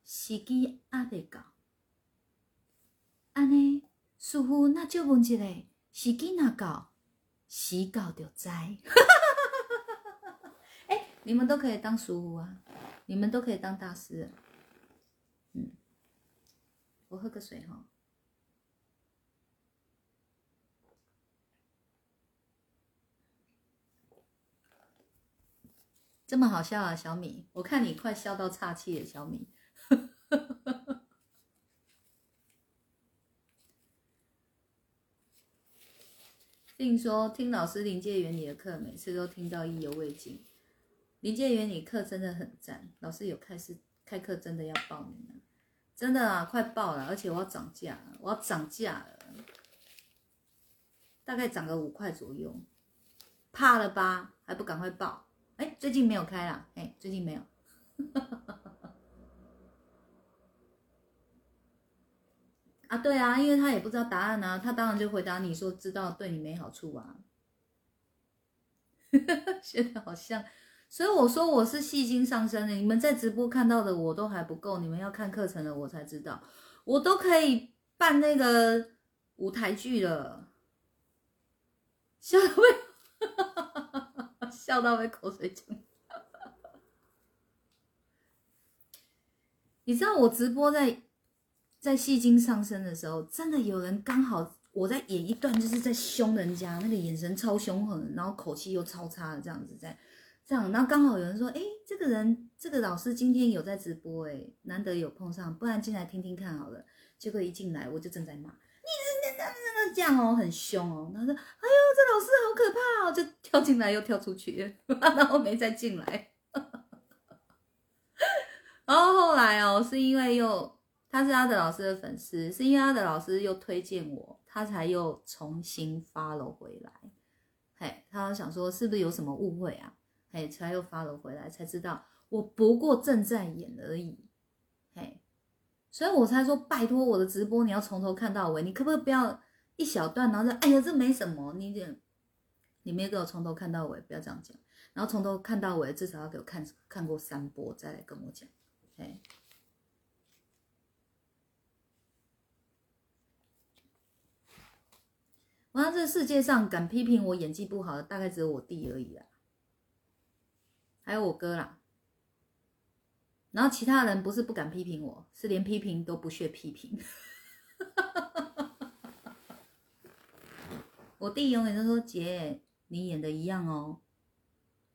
时机阿得搞，安尼似乎那就问一个时机哪搞，时搞就知。你们都可以当叔父啊，你们都可以当大师。嗯，我喝个水哈。这么好笑啊，小米！我看你快笑到岔气了，小米。*laughs* 听说听老师临界原理的课，每次都听到意犹未尽。临界原理课真的很赞，老师有开始开课，真的要报名了，真的啊，快报了，而且我要涨价了，我要涨价了。大概涨个五块左右，怕了吧？还不赶快报？哎，最近没有开啦，哎，最近没有。*laughs* 啊，对啊，因为他也不知道答案啊，他当然就回答你说知道，对你没好处啊。*laughs* 现在好像，所以我说我是戏精上身的，你们在直播看到的我都还不够，你们要看课程了我才知道，我都可以办那个舞台剧了，笑到被 *laughs* 笑到被口水呛。你知道我直播在。在戏精上身的时候，真的有人刚好我在演一段，就是在凶人家，那个眼神超凶狠，然后口气又超差的这样子在这样，然后刚好有人说，哎，这个人这个老师今天有在直播，哎，难得有碰上，不然进来听听看好了。结果一进来我就正在骂，你那那那那这样哦，很凶哦。他说，哎呦，这老师好可怕哦，就跳进来又跳出去，*laughs* 然后没再进来。然后后来哦，是因为又。他是阿德老师的粉丝，是因为阿德老师又推荐我，他才又重新发了回来。嘿，他想说是不是有什么误会啊？嘿，才又发了回来，才知道我不过正在演而已。嘿，所以我才说拜托我的直播你要从头看到尾，你可不可以不要一小段，然后说哎呀这没什么，你点你没给我从头看到尾，不要这样讲，然后从头看到尾至少要给我看看过三波再来跟我讲。嘿。那这世界上敢批评我演技不好的，大概只有我弟而已啦，还有我哥啦。然后其他人不是不敢批评我，是连批评都不屑批评。我弟永远都说：“姐，你演的一样哦，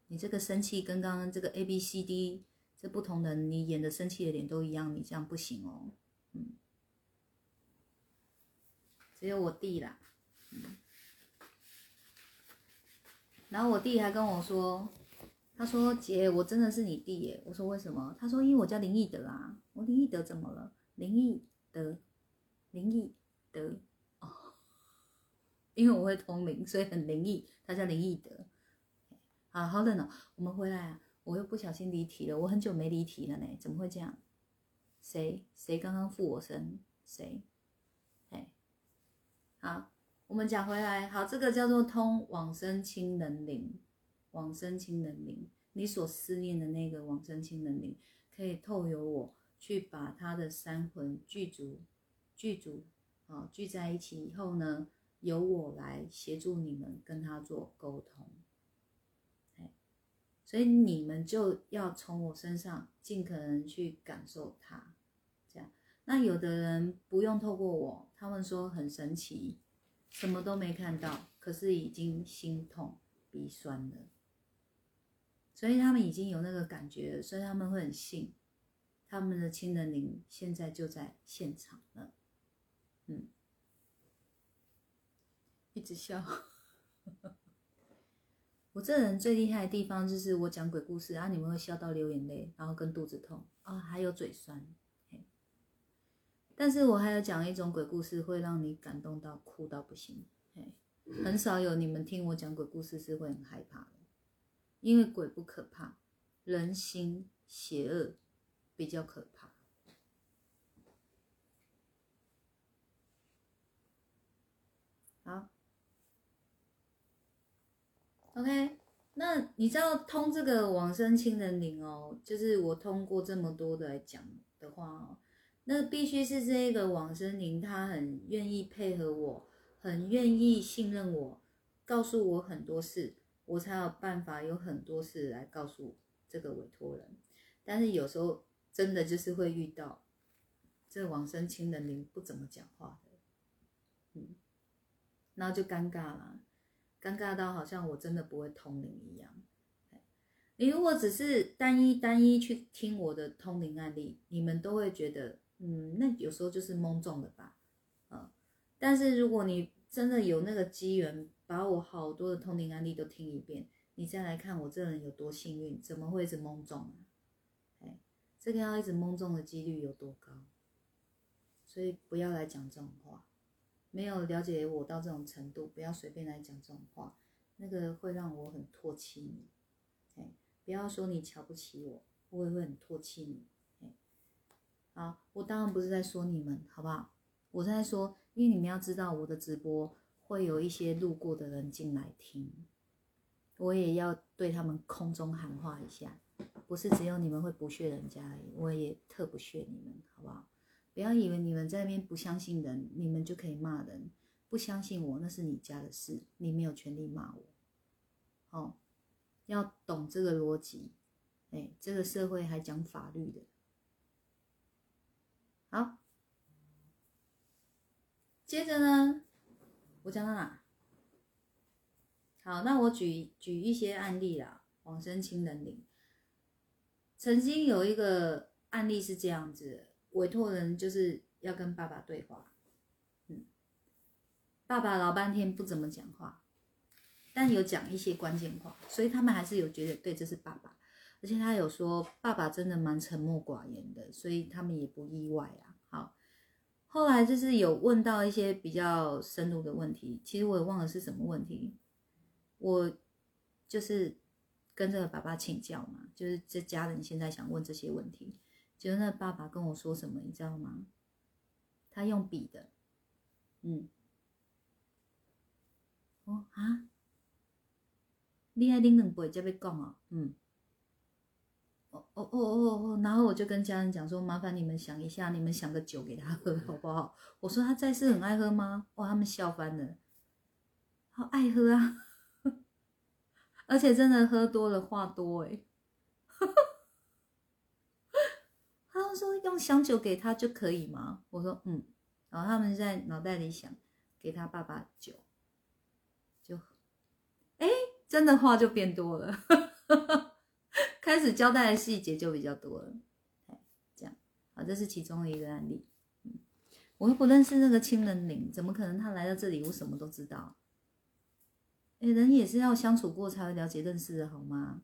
你这个生气跟刚刚这个 A B C D 这不同的，你演的生气的脸都一样，你这样不行哦。”嗯，只有我弟啦。嗯然后我弟还跟我说，他说姐，我真的是你弟耶。我说为什么？他说因为我叫林义德啊。我林义德怎么了？林义德，林义德哦，因为我会通灵，所以很灵异。他叫林义德。好好冷哦，我们回来啊。我又不小心离题了，我很久没离题了呢，怎么会这样？谁谁刚刚附我身？谁？哎，好。我们讲回来，好，这个叫做通往生亲能灵，往生亲能灵，你所思念的那个往生亲能灵，可以透由我去把他的三魂具足，具足，啊，聚在一起以后呢，由我来协助你们跟他做沟通，哎，所以你们就要从我身上尽可能去感受它，这样。那有的人不用透过我，他们说很神奇。什么都没看到，可是已经心痛鼻酸了，所以他们已经有那个感觉，所以他们会很信，他们的亲人灵现在就在现场了，嗯，一直笑，*laughs* 我这人最厉害的地方就是我讲鬼故事，然后你们会笑到流眼泪，然后跟肚子痛啊，还有嘴酸。但是我还有讲一种鬼故事，会让你感动到哭到不行。很少有你们听我讲鬼故事是会很害怕的，因为鬼不可怕，人心邪恶比较可怕。好，OK，那你知道通这个往生亲人灵哦，就是我通过这么多的来讲的话哦。那必须是这个往生灵，他很愿意配合我，很愿意信任我，告诉我很多事，我才有办法有很多事来告诉这个委托人。但是有时候真的就是会遇到这往生亲人灵不怎么讲话的，嗯，然后就尴尬了，尴尬到好像我真的不会通灵一样。你如果只是单一单一去听我的通灵案例，你们都会觉得。嗯，那有时候就是蒙中的吧，嗯，但是如果你真的有那个机缘，把我好多的通灵案例都听一遍，你再来看我这人有多幸运，怎么会一直蒙中啊？哎，这个要一直蒙中的几率有多高？所以不要来讲这种话，没有了解我到这种程度，不要随便来讲这种话，那个会让我很唾弃你。哎，不要说你瞧不起我，我也会很唾弃你。哎，好，我当然不是在说你们，好不好？我是在说，因为你们要知道，我的直播会有一些路过的人进来听，我也要对他们空中喊话一下，不是只有你们会不屑人家而已，我也特不屑你们，好不好？不要以为你们在那边不相信人，你们就可以骂人。不相信我，那是你家的事，你没有权利骂我。哦，要懂这个逻辑。哎，这个社会还讲法律的。好，接着呢，我讲到哪？好，那我举举一些案例啦。往生亲人灵，曾经有一个案例是这样子。委托人就是要跟爸爸对话，嗯，爸爸老半天不怎么讲话，但有讲一些关键话，所以他们还是有觉得对，这是爸爸，而且他有说爸爸真的蛮沉默寡言的，所以他们也不意外啊。后来就是有问到一些比较深入的问题，其实我也忘了是什么问题，我就是跟这个爸爸请教嘛，就是这家人现在想问这些问题。觉得那爸爸跟我说什么，你知道吗？他用笔的，嗯，哦啊，你爱拎两杯才要讲啊，嗯，哦哦哦哦哦，然后我就跟家人讲说，麻烦你们想一下，你们想个酒给他喝好不好？我说他在世很爱喝吗？哇，他们笑翻了，好爱喝啊，*laughs* 而且真的喝多了话多哎。*laughs* 说用香酒给他就可以吗？我说嗯，然后他们在脑袋里想给他爸爸酒，就哎，真的话就变多了，*laughs* 开始交代的细节就比较多了，这样啊，这是其中的一个案例。我又不认识那个亲人灵，怎么可能他来到这里我什么都知道？哎，人也是要相处过才会了解认识的好吗？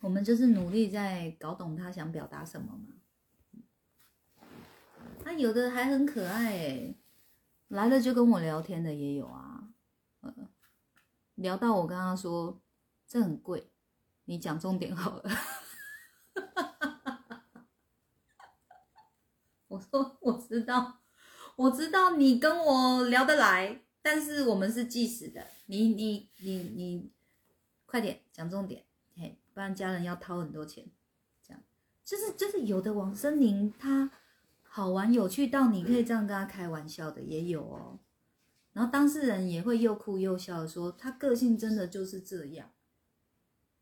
我们就是努力在搞懂他想表达什么嘛。他有的还很可爱哎，来了就跟我聊天的也有啊。聊到我跟他说这很贵，你讲重点好了。*laughs* 我说我知道，我知道你跟我聊得来，但是我们是计时的，你你你你快点讲重点。嘿不然家人要掏很多钱，这样就是就是有的王森林他好玩有趣到你可以这样跟他开玩笑的也有哦，然后当事人也会又哭又笑的说他个性真的就是这样，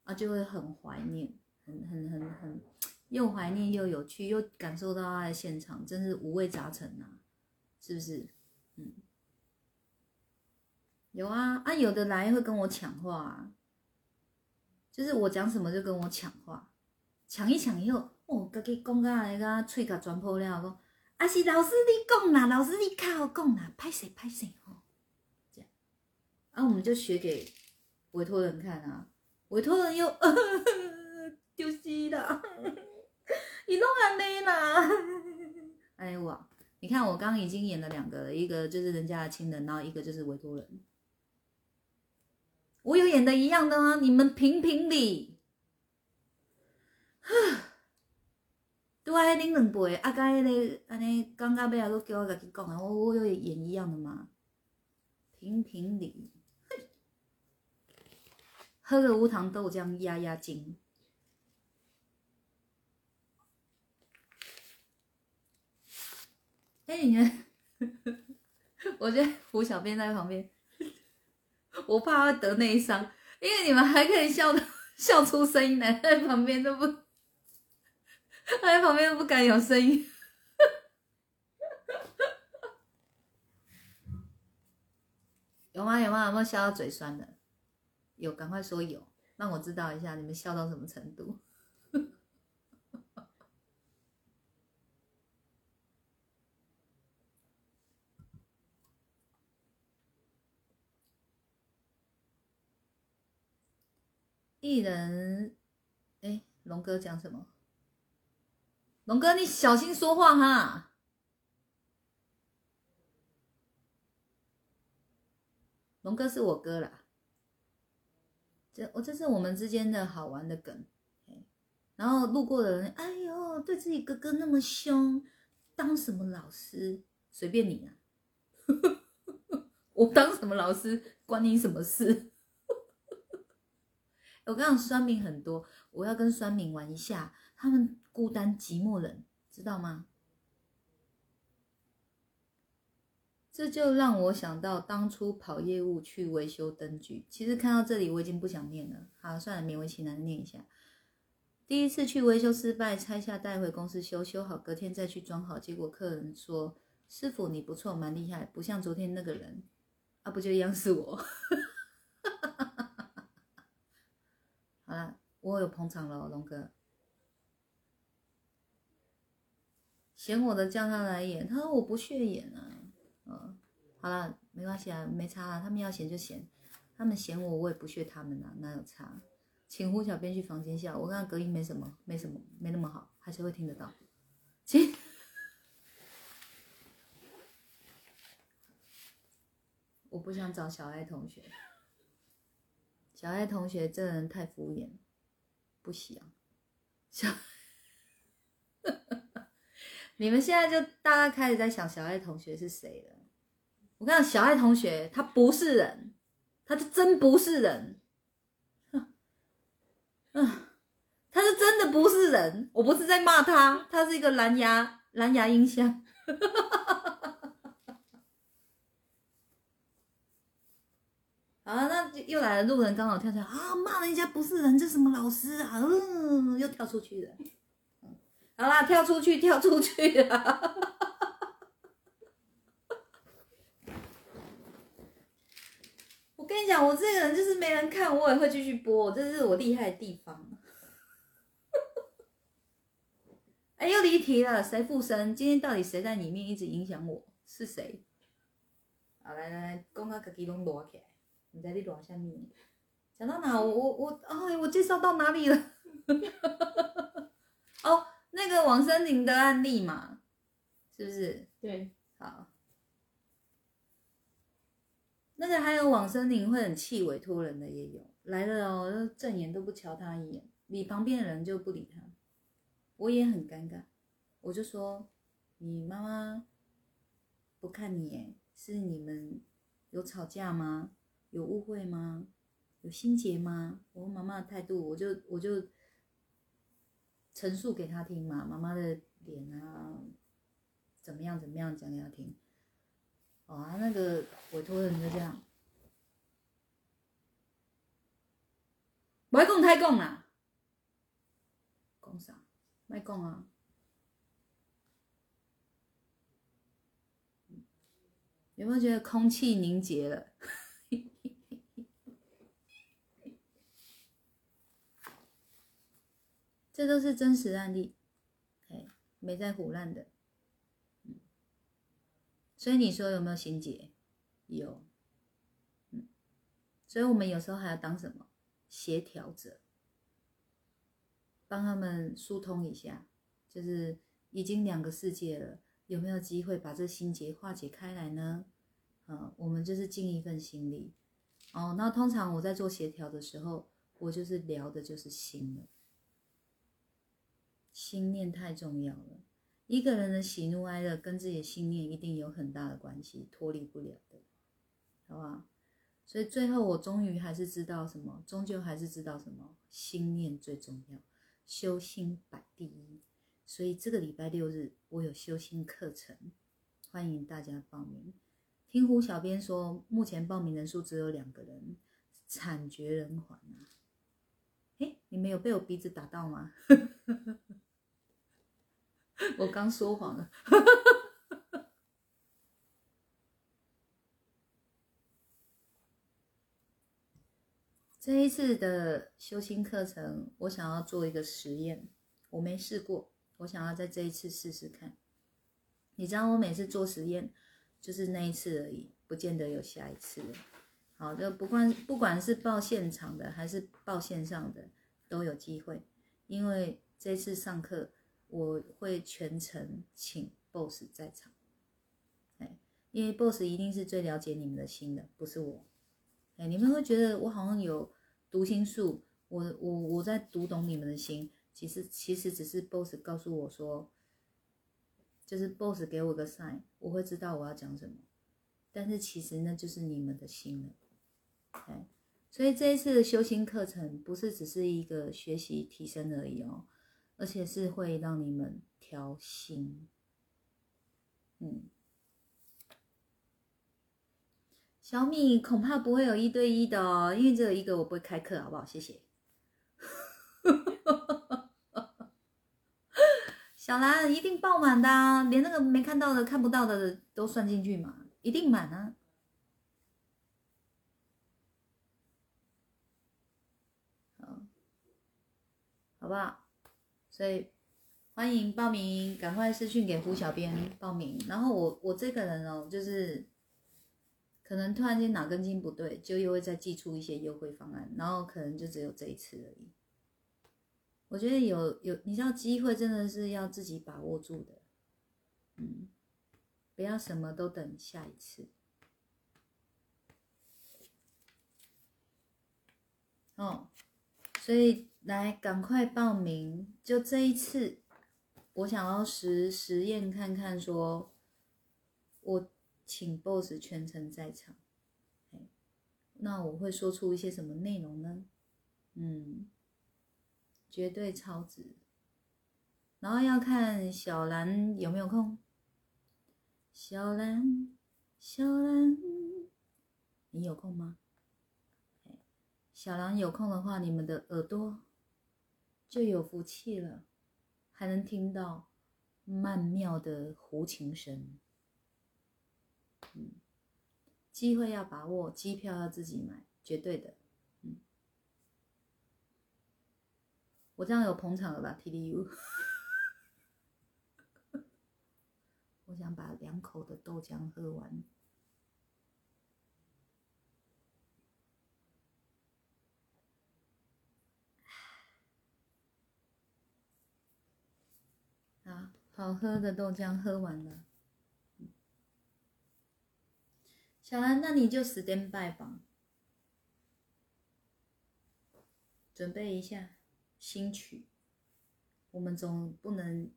啊就会很怀念，很很很很又怀念又有趣又感受到他的现场，真是五味杂陈呐，是不是？嗯，有啊啊有的来会跟我抢话。就是我讲什么就跟我抢话，抢一抢以后，哦，家己讲甲那个嘴角全破了，讲啊是老师你讲啦，老师你靠讲啦，拍谁拍谁吼，啊我们就学给委托人看啊，委托人又 *laughs* 丢死啦，你弄安尼啦，*laughs* 哎哇，你看我刚刚已经演了两个，一个就是人家的亲人，然后一个就是委托人。我有演的一样的吗？你们评评理。*sighs* 对啊，恁两辈啊，甲迄个安尼刚刚尾啊，都叫我家己讲啊，我我有演一样的吗？评评理。喝个无糖豆浆压压惊。哎，你看，*laughs* 我觉得胡小编在旁边。我怕他得内伤，因为你们还可以笑的笑出声音来，在旁边都不，他在旁边都不敢有声音。*laughs* 有吗？有吗？有没有笑到嘴酸的？有，赶快说有，让我知道一下你们笑到什么程度。*laughs* 艺人，哎，龙哥讲什么？龙哥，你小心说话哈。龙哥是我哥啦，这我这是我们之间的好玩的梗。然后路过的人，哎呦，对自己哥哥那么凶，当什么老师？随便你啊，*laughs* 我当什么老师关你什么事？*laughs* 我跟你讲，酸民很多，我要跟酸民玩一下，他们孤单寂寞冷，知道吗？这就让我想到当初跑业务去维修灯具。其实看到这里，我已经不想念了。好，算了，勉为其难念一下。第一次去维修失败，拆下带回公司修，修好隔天再去装好，结果客人说：“师傅你不错，蛮厉害，不像昨天那个人。”啊，不就一样是我？*laughs* 好了，我有捧场了，龙哥。嫌我的叫他来演，他说我不屑演啊。好了，没关系啊，没差啊，他们要嫌就嫌，他们嫌我，我也不屑他们啊，哪有差？请胡小编去房间下，我刚刚隔音没什么，没什么，没那么好，还是会听得到。请，*laughs* 我不想找小爱同学，小爱同学这人太敷衍，不行。小，*laughs* 你们现在就大家开始在想小爱同学是谁了？我跟你讲，小爱同学他不是人，他就真不是人。嗯，他是真的不是人，我不是在骂他，他是一个蓝牙蓝牙音箱。啊，那又来了，路人刚好跳出来啊，骂人家不是人，这什么老师啊？嗯，又跳出去了。好啦，跳出去，跳出去了。跟你讲，我这个人就是没人看，我也会继续播，这是我厉害的地方。*laughs* 哎，又离题了，谁附身？今天到底谁在里面一直影响我？是谁？好，来来来，讲到自己拢落起来，你在你落下面。讲到哪？我我我，哎，我介绍到哪里了？*laughs* 哦，那个王森林的案例嘛，是不是？对，好。那个还有往生灵会很气委托人的也有来了哦，正眼都不瞧他一眼，理旁边的人就不理他，我也很尴尬，我就说你妈妈不看你，是你们有吵架吗？有误会吗？有心结吗？我妈妈的态度，我就我就陈述给他听嘛，妈妈的脸啊，怎么样怎么样讲给他听。哦，那个委托人就这样，不要讲太讲啦，讲啥？卖讲啊！有没有觉得空气凝结了？*laughs* 这都是真实案例，哎，没在胡乱的。所以你说有没有心结？有，嗯，所以我们有时候还要当什么协调者，帮他们疏通一下，就是已经两个世界了，有没有机会把这心结化解开来呢？嗯，我们就是尽一份心力。哦，那通常我在做协调的时候，我就是聊的就是心了，心念太重要了。一个人的喜怒哀乐跟自己的信念一定有很大的关系，脱离不了的，好不好？所以最后我终于还是知道什么，终究还是知道什么，心念最重要，修心摆第一。所以这个礼拜六日我有修心课程，欢迎大家报名。听胡小编说，目前报名人数只有两个人，惨绝人寰啊！诶，你们有被我鼻子打到吗？*laughs* 我刚说谎了。*laughs* 这一次的修心课程，我想要做一个实验，我没试过，我想要在这一次试试看。你知道，我每次做实验就是那一次而已，不见得有下一次。好，就不管不管是报现场的还是报线上的，都有机会，因为这次上课。我会全程请 boss 在场，哎，因为 boss 一定是最了解你们的心的，不是我。哎，你们会觉得我好像有读心术，我我我在读懂你们的心，其实其实只是 boss 告诉我说，就是 boss 给我个 sign，我会知道我要讲什么，但是其实那就是你们的心了，哎，所以这一次的修心课程不是只是一个学习提升而已哦，而且是会让你们调心，嗯。小米恐怕不会有一对一的哦，因为只有一个，我不会开课，好不好？谢谢。小兰一定爆满的，连那个没看到的、看不到的都算进去嘛，一定满啊。好，好不好？所以欢迎报名，赶快私讯给胡小编报名。然后我我这个人哦，就是。可能突然间哪根筋不对，就又会再寄出一些优惠方案，然后可能就只有这一次而已。我觉得有有，你知道机会真的是要自己把握住的，嗯，不要什么都等下一次。哦，所以来赶快报名，就这一次，我想要实实验看看，说我。请 BOSS 全程在场，那我会说出一些什么内容呢？嗯，绝对超值。然后要看小兰有没有空。小兰，小兰，你有空吗？小兰有空的话，你们的耳朵就有福气了，还能听到曼妙的胡琴声。嗯，机会要把握，机票要自己买，绝对的。嗯，我这样有捧场了吧？T D U，*laughs* 我想把两口的豆浆喝完。啊，好喝的豆浆喝完了。小兰，那你就 stand by 吧，准备一下新曲。我们总不能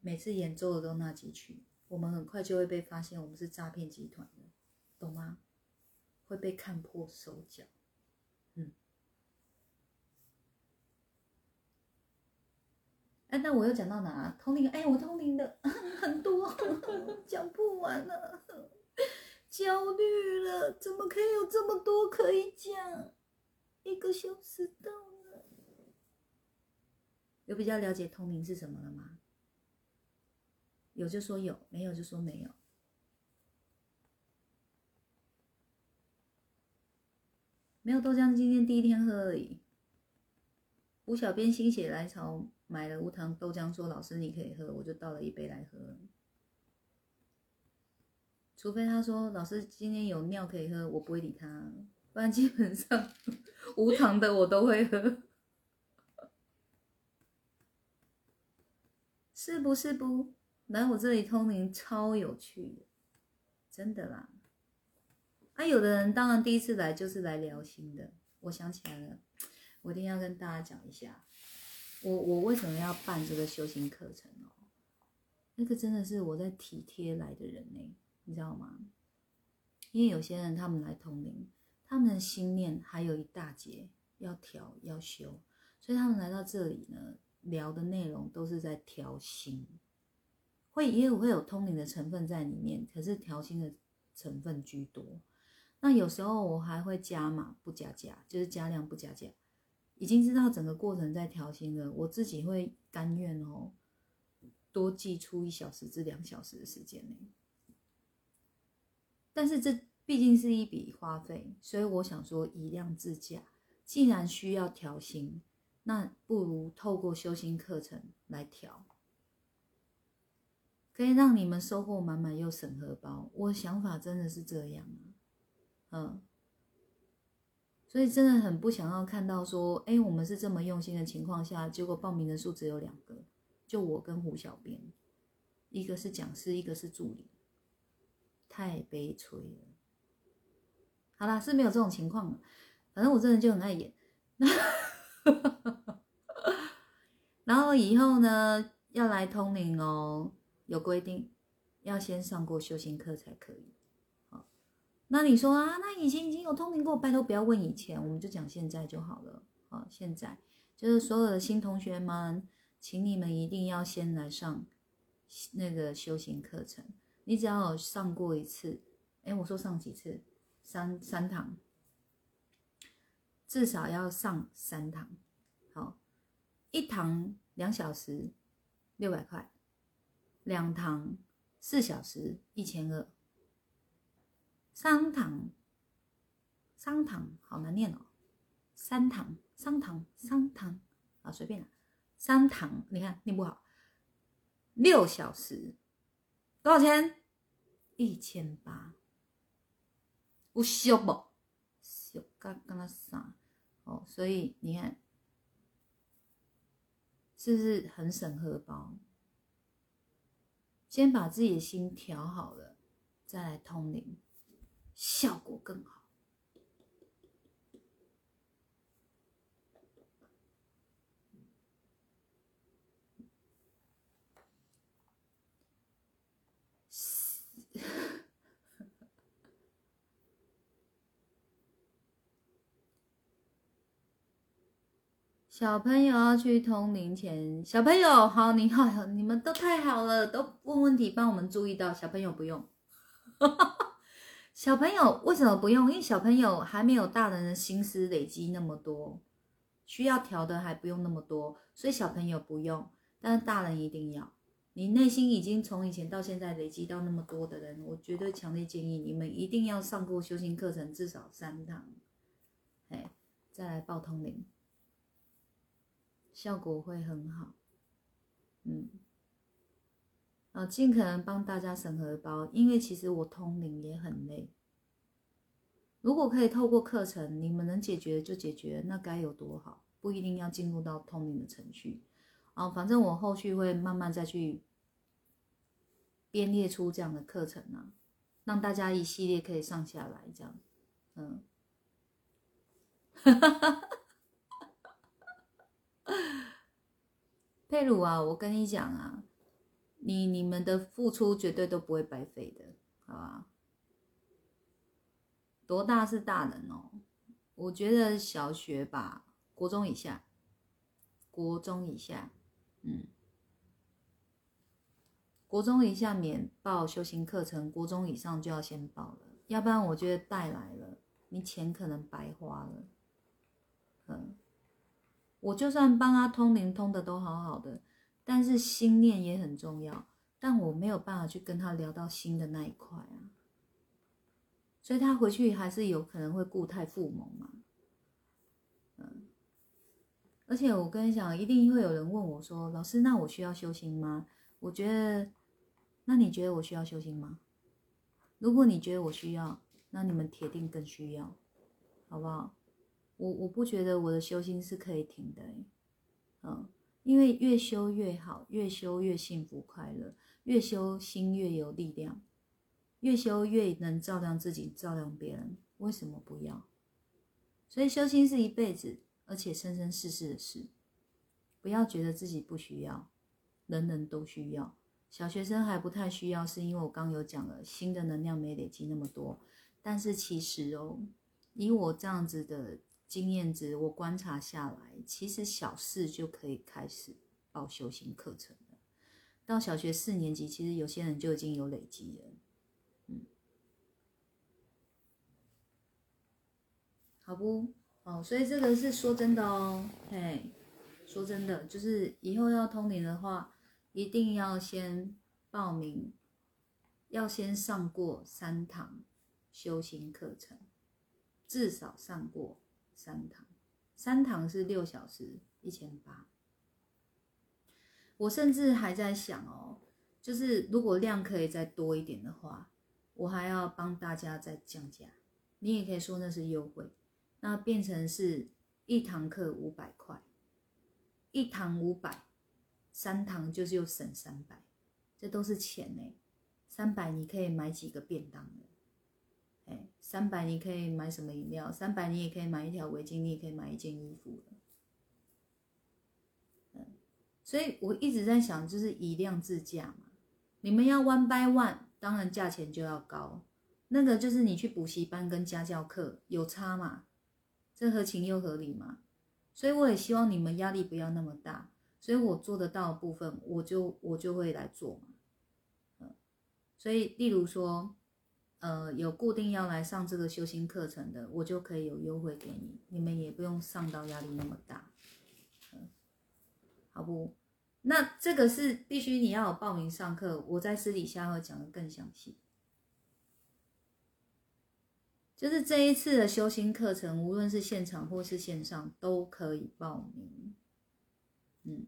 每次演奏的都那几曲，我们很快就会被发现我们是诈骗集团的，懂吗？会被看破手脚。哎，那我又讲到哪？通灵？哎，我通灵的很多，*laughs* 讲不完了。焦虑了，怎么可以有这么多可以讲？一个小时到了，有比较了解通灵是什么了吗？有就说有，没有就说没有。没有豆浆，今天第一天喝而已。吴小编心血来潮买了无糖豆浆，说老师你可以喝，我就倒了一杯来喝。除非他说老师今天有尿可以喝，我不会理他，不然基本上无糖的我都会喝，是不是不？来我这里通灵超有趣的，真的啦。啊，有的人当然第一次来就是来聊心的。我想起来了，我一定要跟大家讲一下，我我为什么要办这个修行课程哦？那个真的是我在体贴来的人呢。你知道吗？因为有些人他们来通灵，他们的心念还有一大截要调要修，所以他们来到这里呢，聊的内容都是在调心，会也有会有通灵的成分在里面，可是调心的成分居多。那有时候我还会加码不加价，就是加量不加价。已经知道整个过程在调心了，我自己会甘愿哦，多寄出一小时至两小时的时间呢。但是这毕竟是一笔花费，所以我想说以量自价。既然需要调心，那不如透过修心课程来调，可以让你们收获满满又省荷包。我想法真的是这样啊，嗯，所以真的很不想要看到说，哎，我们是这么用心的情况下，结果报名人数只有两个，就我跟胡小编，一个是讲师，一个是助理，太悲催了。好啦，是没有这种情况的，反正我这人就很爱演。*laughs* 然后以后呢，要来通灵哦，有规定，要先上过修行课才可以。那你说啊，那以前已经有通灵过，拜托不要问以前，我们就讲现在就好了。好，现在就是所有的新同学们，请你们一定要先来上那个修行课程。你只要有上过一次，哎，我说上几次？三三堂，至少要上三堂。好，一堂两小时，六百块；两堂四小时，一千二；三堂，三堂好难念哦。三堂，三堂，三堂啊，随便啦。三堂，你看念不好。六小时，多少钱？一千八。不俗不？俗刚刚那啥哦，所以你看，是不是很省荷包？先把自己的心调好了，再来通灵，效果更好。*laughs* 小朋友要去通灵前，小朋友好，你好，你们都太好了，都问问题帮我们注意到。小朋友不用，*laughs* 小朋友为什么不用？因为小朋友还没有大人的心思累积那么多，需要调的还不用那么多，所以小朋友不用，但是大人一定要。你内心已经从以前到现在累积到那么多的人，我绝对强烈建议你们一定要上过修行课程至少三堂，哎，再来报通灵。效果会很好，嗯，啊，尽可能帮大家审核包，因为其实我通灵也很累。如果可以透过课程，你们能解决就解决，那该有多好！不一定要进入到通灵的程序，啊，反正我后续会慢慢再去编列出这样的课程啊，让大家一系列可以上下来这样，嗯，哈哈哈。佩鲁啊，我跟你讲啊，你你们的付出绝对都不会白费的，好吧？多大是大人哦？我觉得小学吧，国中以下，国中以下，嗯，国中以下免报修行课程，国中以上就要先报了，要不然我觉得带来了，你钱可能白花了，嗯。我就算帮他通灵通的都好好的，但是心念也很重要，但我没有办法去跟他聊到心的那一块啊，所以他回去还是有可能会固态复萌嘛，嗯，而且我跟你讲，一定会有人问我说，老师，那我需要修心吗？我觉得，那你觉得我需要修心吗？如果你觉得我需要，那你们铁定更需要，好不好？我我不觉得我的修心是可以停的，嗯，因为越修越好，越修越幸福快乐，越修心越有力量，越修越能照亮自己，照亮别人，为什么不要？所以修心是一辈子，而且生生世世的事，不要觉得自己不需要，人人都需要。小学生还不太需要，是因为我刚有讲了，新的能量没累积那么多，但是其实哦，以我这样子的。经验值，我观察下来，其实小四就可以开始报修行课程了。到小学四年级，其实有些人就已经有累积了。嗯，好不？哦，所以这个是说真的哦。嘿，说真的，就是以后要通灵的话，一定要先报名，要先上过三堂修行课程，至少上过。三堂，三堂是六小时，一千八。我甚至还在想哦，就是如果量可以再多一点的话，我还要帮大家再降价。你也可以说那是优惠，那变成是一堂课五百块，一堂五百，三堂就是又省三百，这都是钱呢。三百你可以买几个便当了？哎，三百你可以买什么饮料？三百你也可以买一条围巾，你也可以买一件衣服。嗯，所以我一直在想，就是以量制价嘛。你们要 one by one，当然价钱就要高。那个就是你去补习班跟家教课有差嘛？这合情又合理嘛？所以我也希望你们压力不要那么大。所以我做得到的部分，我就我就会来做嘛。嗯，所以例如说，呃，有固定要来上这个修心课程的，我就可以有优惠给你，你们也不用上到压力那么大。好不？那这个是必须你要有报名上课，我在私底下会讲的更详细。就是这一次的修心课程，无论是现场或是线上，都可以报名。嗯，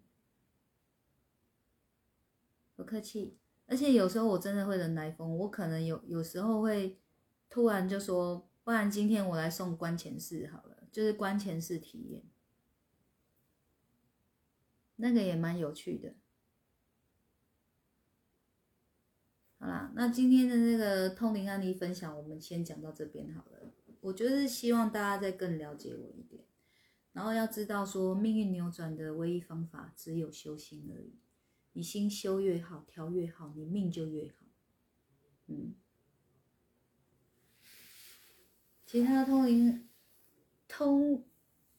不客气。而且有时候我真的会人来疯，我可能有有时候会突然就说，不然今天我来送关前式好了，就是关前式体验。那个也蛮有趣的。好啦，那今天的那个通灵案例分享，我们先讲到这边好了。我就是希望大家再更了解我一点，然后要知道说，命运扭转的唯一方法只有修心而已。你心修越好，调越好，你命就越好。嗯，其他通灵通。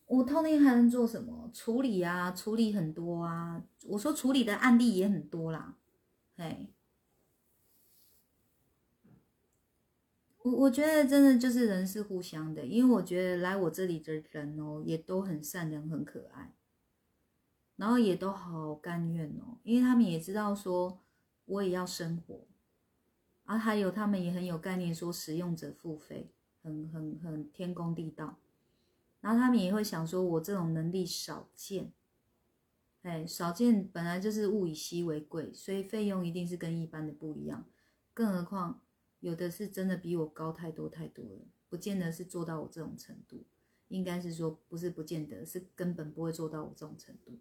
我通灵还能做什么？处理啊，处理很多啊。我说处理的案例也很多啦，嘿。我我觉得真的就是人是互相的，因为我觉得来我这里的人哦，也都很善良、很可爱，然后也都好甘愿哦，因为他们也知道说我也要生活，啊，还有他们也很有概念，说使用者付费，很很很天公地道。然后他们也会想说，我这种能力少见，哎，少见本来就是物以稀为贵，所以费用一定是跟一般的不一样。更何况有的是真的比我高太多太多了，不见得是做到我这种程度，应该是说不是不见得是根本不会做到我这种程度。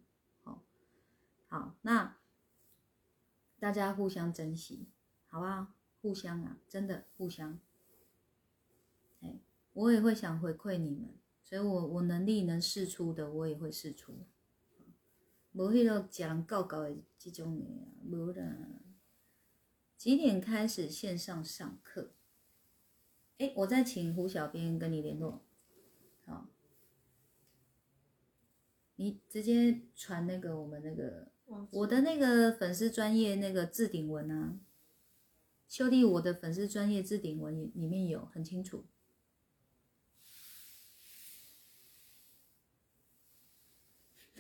好，那大家互相珍惜，好不好？互相啊，真的互相。哎，我也会想回馈你们。所以我我能力能试出的，我也会试出。无迄个讲人告告的这种的啊，无啦。几点开始线上上课？哎，我再请胡小编跟你联络。好，你直接传那个我们那个我的那个粉丝专业那个置顶文啊，秀丽，我的粉丝专业置顶文里面有很清楚。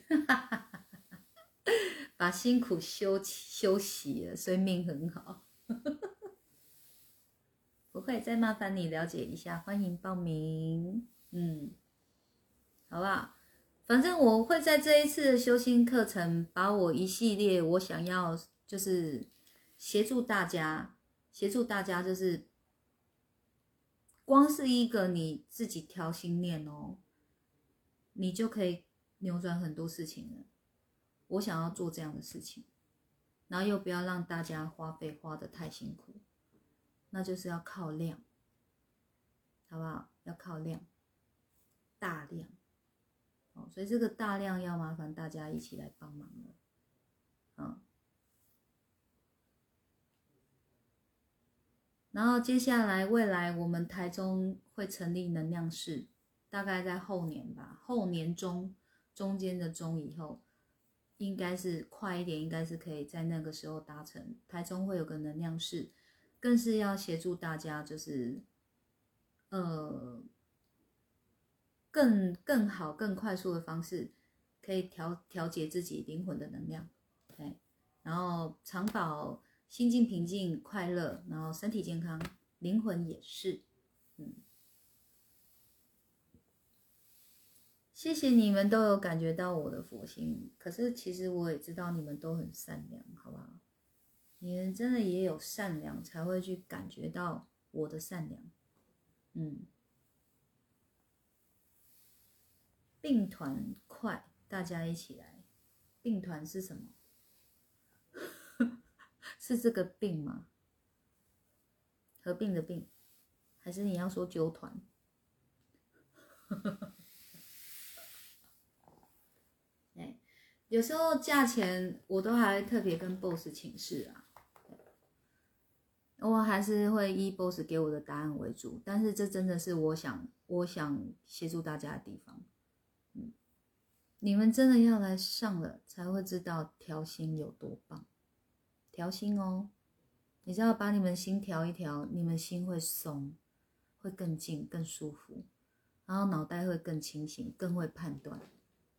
*laughs* 把辛苦休休息了，所以命很好。*laughs* 不会，再麻烦你了解一下，欢迎报名。嗯，好不好？反正我会在这一次的修心课程，把我一系列我想要就是协助大家，协助大家就是光是一个你自己调心念哦，你就可以。扭转很多事情了，我想要做这样的事情，然后又不要让大家花费花的太辛苦，那就是要靠量，好不好？要靠量，大量，哦，所以这个大量要麻烦大家一起来帮忙了，嗯，然后接下来未来我们台中会成立能量室，大概在后年吧，后年中。中间的中以后，应该是快一点，应该是可以在那个时候达成。台中会有个能量室，更是要协助大家，就是呃，更更好、更快速的方式，可以调调节自己灵魂的能量，对，然后长保心境平静、快乐，然后身体健康，灵魂也是，嗯。谢谢你们都有感觉到我的佛心，可是其实我也知道你们都很善良，好不好？你们真的也有善良，才会去感觉到我的善良。嗯，并团快，大家一起来。并团是什么？*laughs* 是这个病吗？合并的病，还是你要说纠团？*laughs* 哎，有时候价钱我都还特别跟 boss 请示啊，我还是会依 boss 给我的答案为主，但是这真的是我想我想协助大家的地方。你们真的要来上了，才会知道调心有多棒。调心哦，你知道把你们心调一调，你们心会松，会更静、更舒服，然后脑袋会更清醒，更会判断，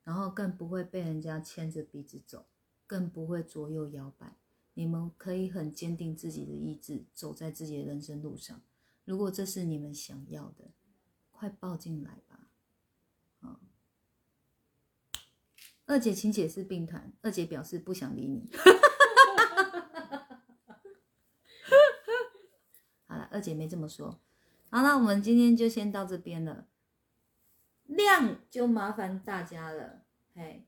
然后更不会被人家牵着鼻子走，更不会左右摇摆。你们可以很坚定自己的意志，走在自己的人生路上。如果这是你们想要的，快抱进来吧！啊，二姐，请解释病团。二姐表示不想理你。好了，二姐没这么说。好那，我们今天就先到这边了。量就麻烦大家了，嘿。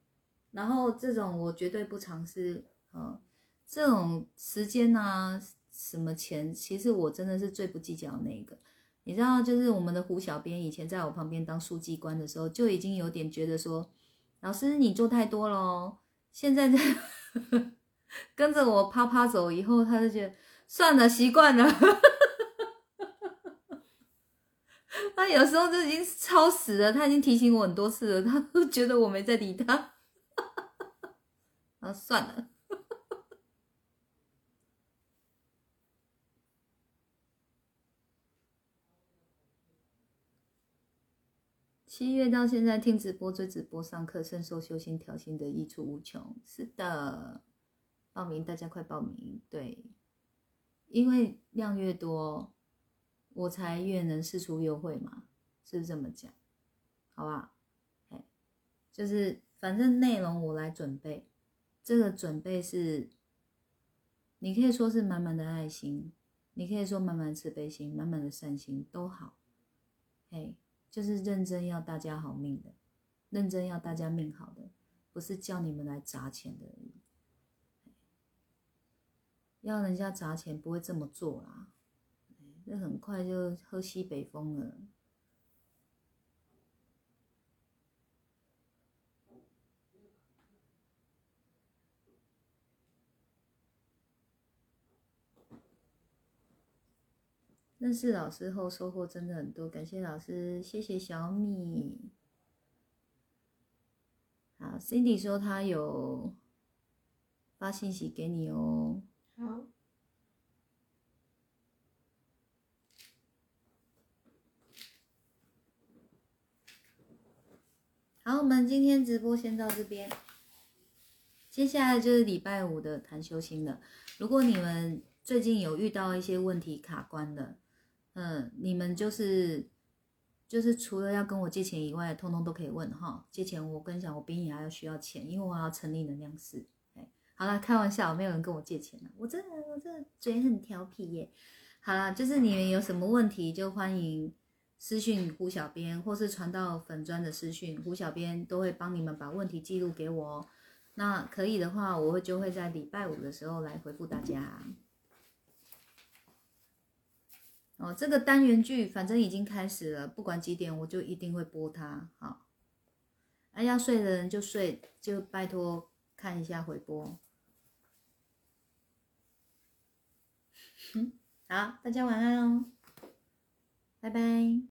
然后这种我绝对不尝试，嗯。这种时间啊，什么钱，其实我真的是最不计较那个。你知道，就是我们的胡小编以前在我旁边当书记官的时候，就已经有点觉得说，老师你做太多了哦。现在在 *laughs* 跟着我啪啪走以后，他就觉得算了，习惯了。他有时候就已经超时了，他已经提醒我很多次了，他都觉得我没在理他。*laughs* 啊，算了。七月到现在听直播、追直播、上课，深受修心调心的益处无穷。是的，报名大家快报名！对，因为量越多，我才越能试出优惠嘛，是不是这么讲？好吧，哎，就是反正内容我来准备，这个准备是，你可以说是满满的爱心，你可以说满满的慈悲心、满满的善心都好，嘿。就是认真要大家好命的，认真要大家命好的，不是叫你们来砸钱的。要人家砸钱不会这么做啦，这很快就喝西北风了。认识老师后收获真的很多，感谢老师，谢谢小米。好，Cindy 说他有发信息给你哦。好。好，我们今天直播先到这边，接下来就是礼拜五的谈修心了。如果你们最近有遇到一些问题卡关的，嗯，你们就是就是除了要跟我借钱以外，通通都可以问哈。借钱，我跟你讲，我比你还要需要钱，因为我要成立能量室。哎，好了，开玩笑，没有人跟我借钱了。我这我这嘴很调皮耶。好了，就是你们有什么问题，就欢迎私讯胡小编，或是传到粉砖的私讯，胡小编都会帮你们把问题记录给我。那可以的话，我会就会在礼拜五的时候来回复大家。哦，这个单元剧反正已经开始了，不管几点我就一定会播它。好，那，要睡的人就睡，就拜托看一下回播。好，大家晚安哦，拜拜。